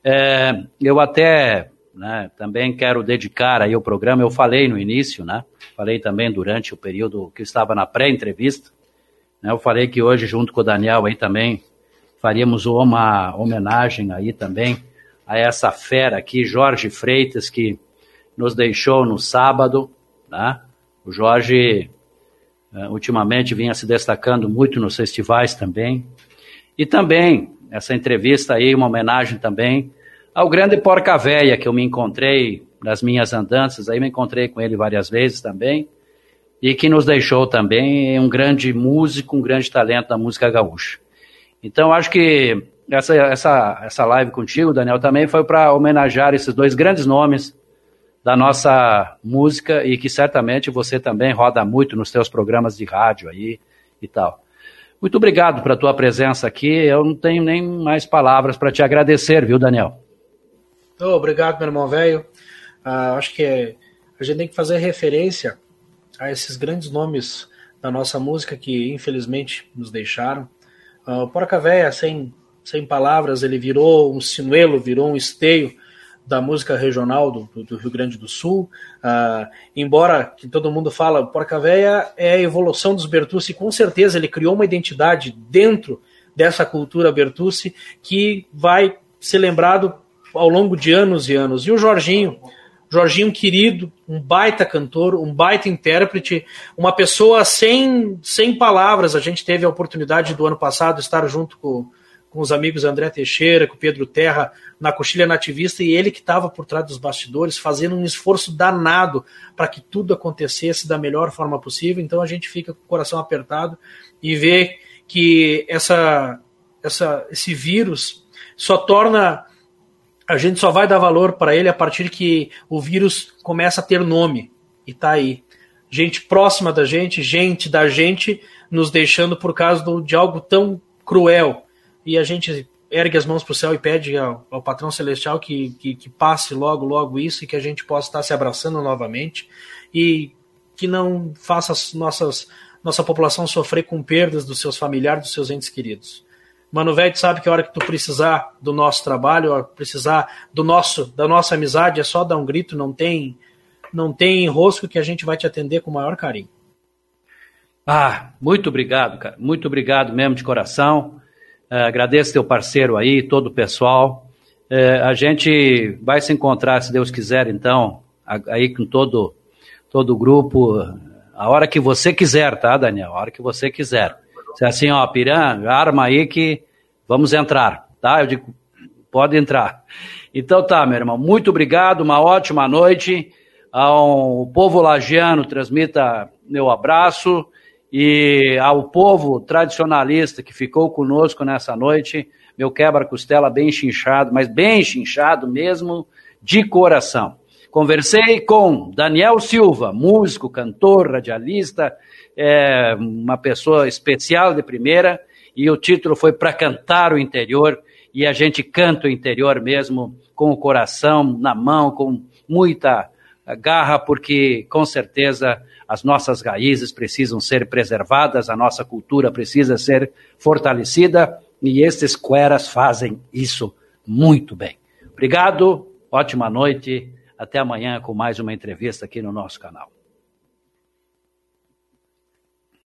É, eu até né? Também quero dedicar aí o programa, eu falei no início, né? Falei também durante o período que estava na pré-entrevista, né? Eu falei que hoje, junto com o Daniel aí também, faríamos uma homenagem aí também a essa fera aqui, Jorge Freitas, que nos deixou no sábado, né? O Jorge uh, ultimamente vinha se destacando muito nos festivais também. E também, essa entrevista aí, uma homenagem também ao grande Porca Véia, que eu me encontrei nas minhas andanças, aí me encontrei com ele várias vezes também, e que nos deixou também um grande músico, um grande talento da música gaúcha. Então, acho que essa, essa, essa live contigo, Daniel, também foi para homenagear esses dois grandes nomes da nossa música e que certamente você também roda muito nos seus programas de rádio aí e tal. Muito obrigado pela tua presença aqui. Eu não tenho nem mais palavras para te agradecer, viu, Daniel? Oh, obrigado, meu irmão velho. Uh, acho que a gente tem que fazer referência a esses grandes nomes da nossa música que infelizmente nos deixaram. Uh, o Porca Véia, sem, sem palavras, ele virou um sinuelo, virou um esteio da música regional do, do Rio Grande do Sul. Uh, embora que todo mundo fala, Porca Véia é a evolução dos Bertucci, com certeza ele criou uma identidade dentro dessa cultura Bertucci que vai ser lembrado ao longo de anos e anos. E o Jorginho, Jorginho querido, um baita cantor, um baita intérprete, uma pessoa sem, sem palavras. A gente teve a oportunidade do ano passado estar junto com, com os amigos André Teixeira, com Pedro Terra, na Coxilha Nativista, e ele que estava por trás dos bastidores, fazendo um esforço danado para que tudo acontecesse da melhor forma possível. Então a gente fica com o coração apertado e vê que essa, essa, esse vírus só torna a gente só vai dar valor para ele a partir que o vírus começa a ter nome. E tá aí. Gente próxima da gente, gente da gente, nos deixando por causa de algo tão cruel. E a gente ergue as mãos para o céu e pede ao, ao patrão celestial que, que, que, passe logo, logo isso e que a gente possa estar se abraçando novamente e que não faça nossas, nossa população sofrer com perdas dos seus familiares, dos seus entes queridos. Mano velho, sabe que a hora que tu precisar do nosso trabalho, precisar do nosso, da nossa amizade, é só dar um grito, não tem, não tem rosco que a gente vai te atender com o maior carinho. Ah, muito obrigado, cara. Muito obrigado mesmo de coração. Uh, agradeço teu parceiro aí, todo o pessoal. Uh, a gente vai se encontrar, se Deus quiser, então, aí com todo, todo o grupo, a hora que você quiser, tá, Daniel? A hora que você quiser. Se é assim, ó, Piran, arma aí que vamos entrar, tá? Eu digo, pode entrar. Então tá, meu irmão, muito obrigado, uma ótima noite. Ao povo lagiano, transmita meu abraço. E ao povo tradicionalista que ficou conosco nessa noite, meu quebra-costela bem chinchado, mas bem chinchado mesmo, de coração. Conversei com Daniel Silva, músico, cantor, radialista, é, uma pessoa especial de primeira, e o título foi Para Cantar o Interior, e a gente canta o interior mesmo, com o coração na mão, com muita garra, porque com certeza as nossas raízes precisam ser preservadas, a nossa cultura precisa ser fortalecida, e estes queras fazem isso muito bem. Obrigado, ótima noite, até amanhã com mais uma entrevista aqui no nosso canal.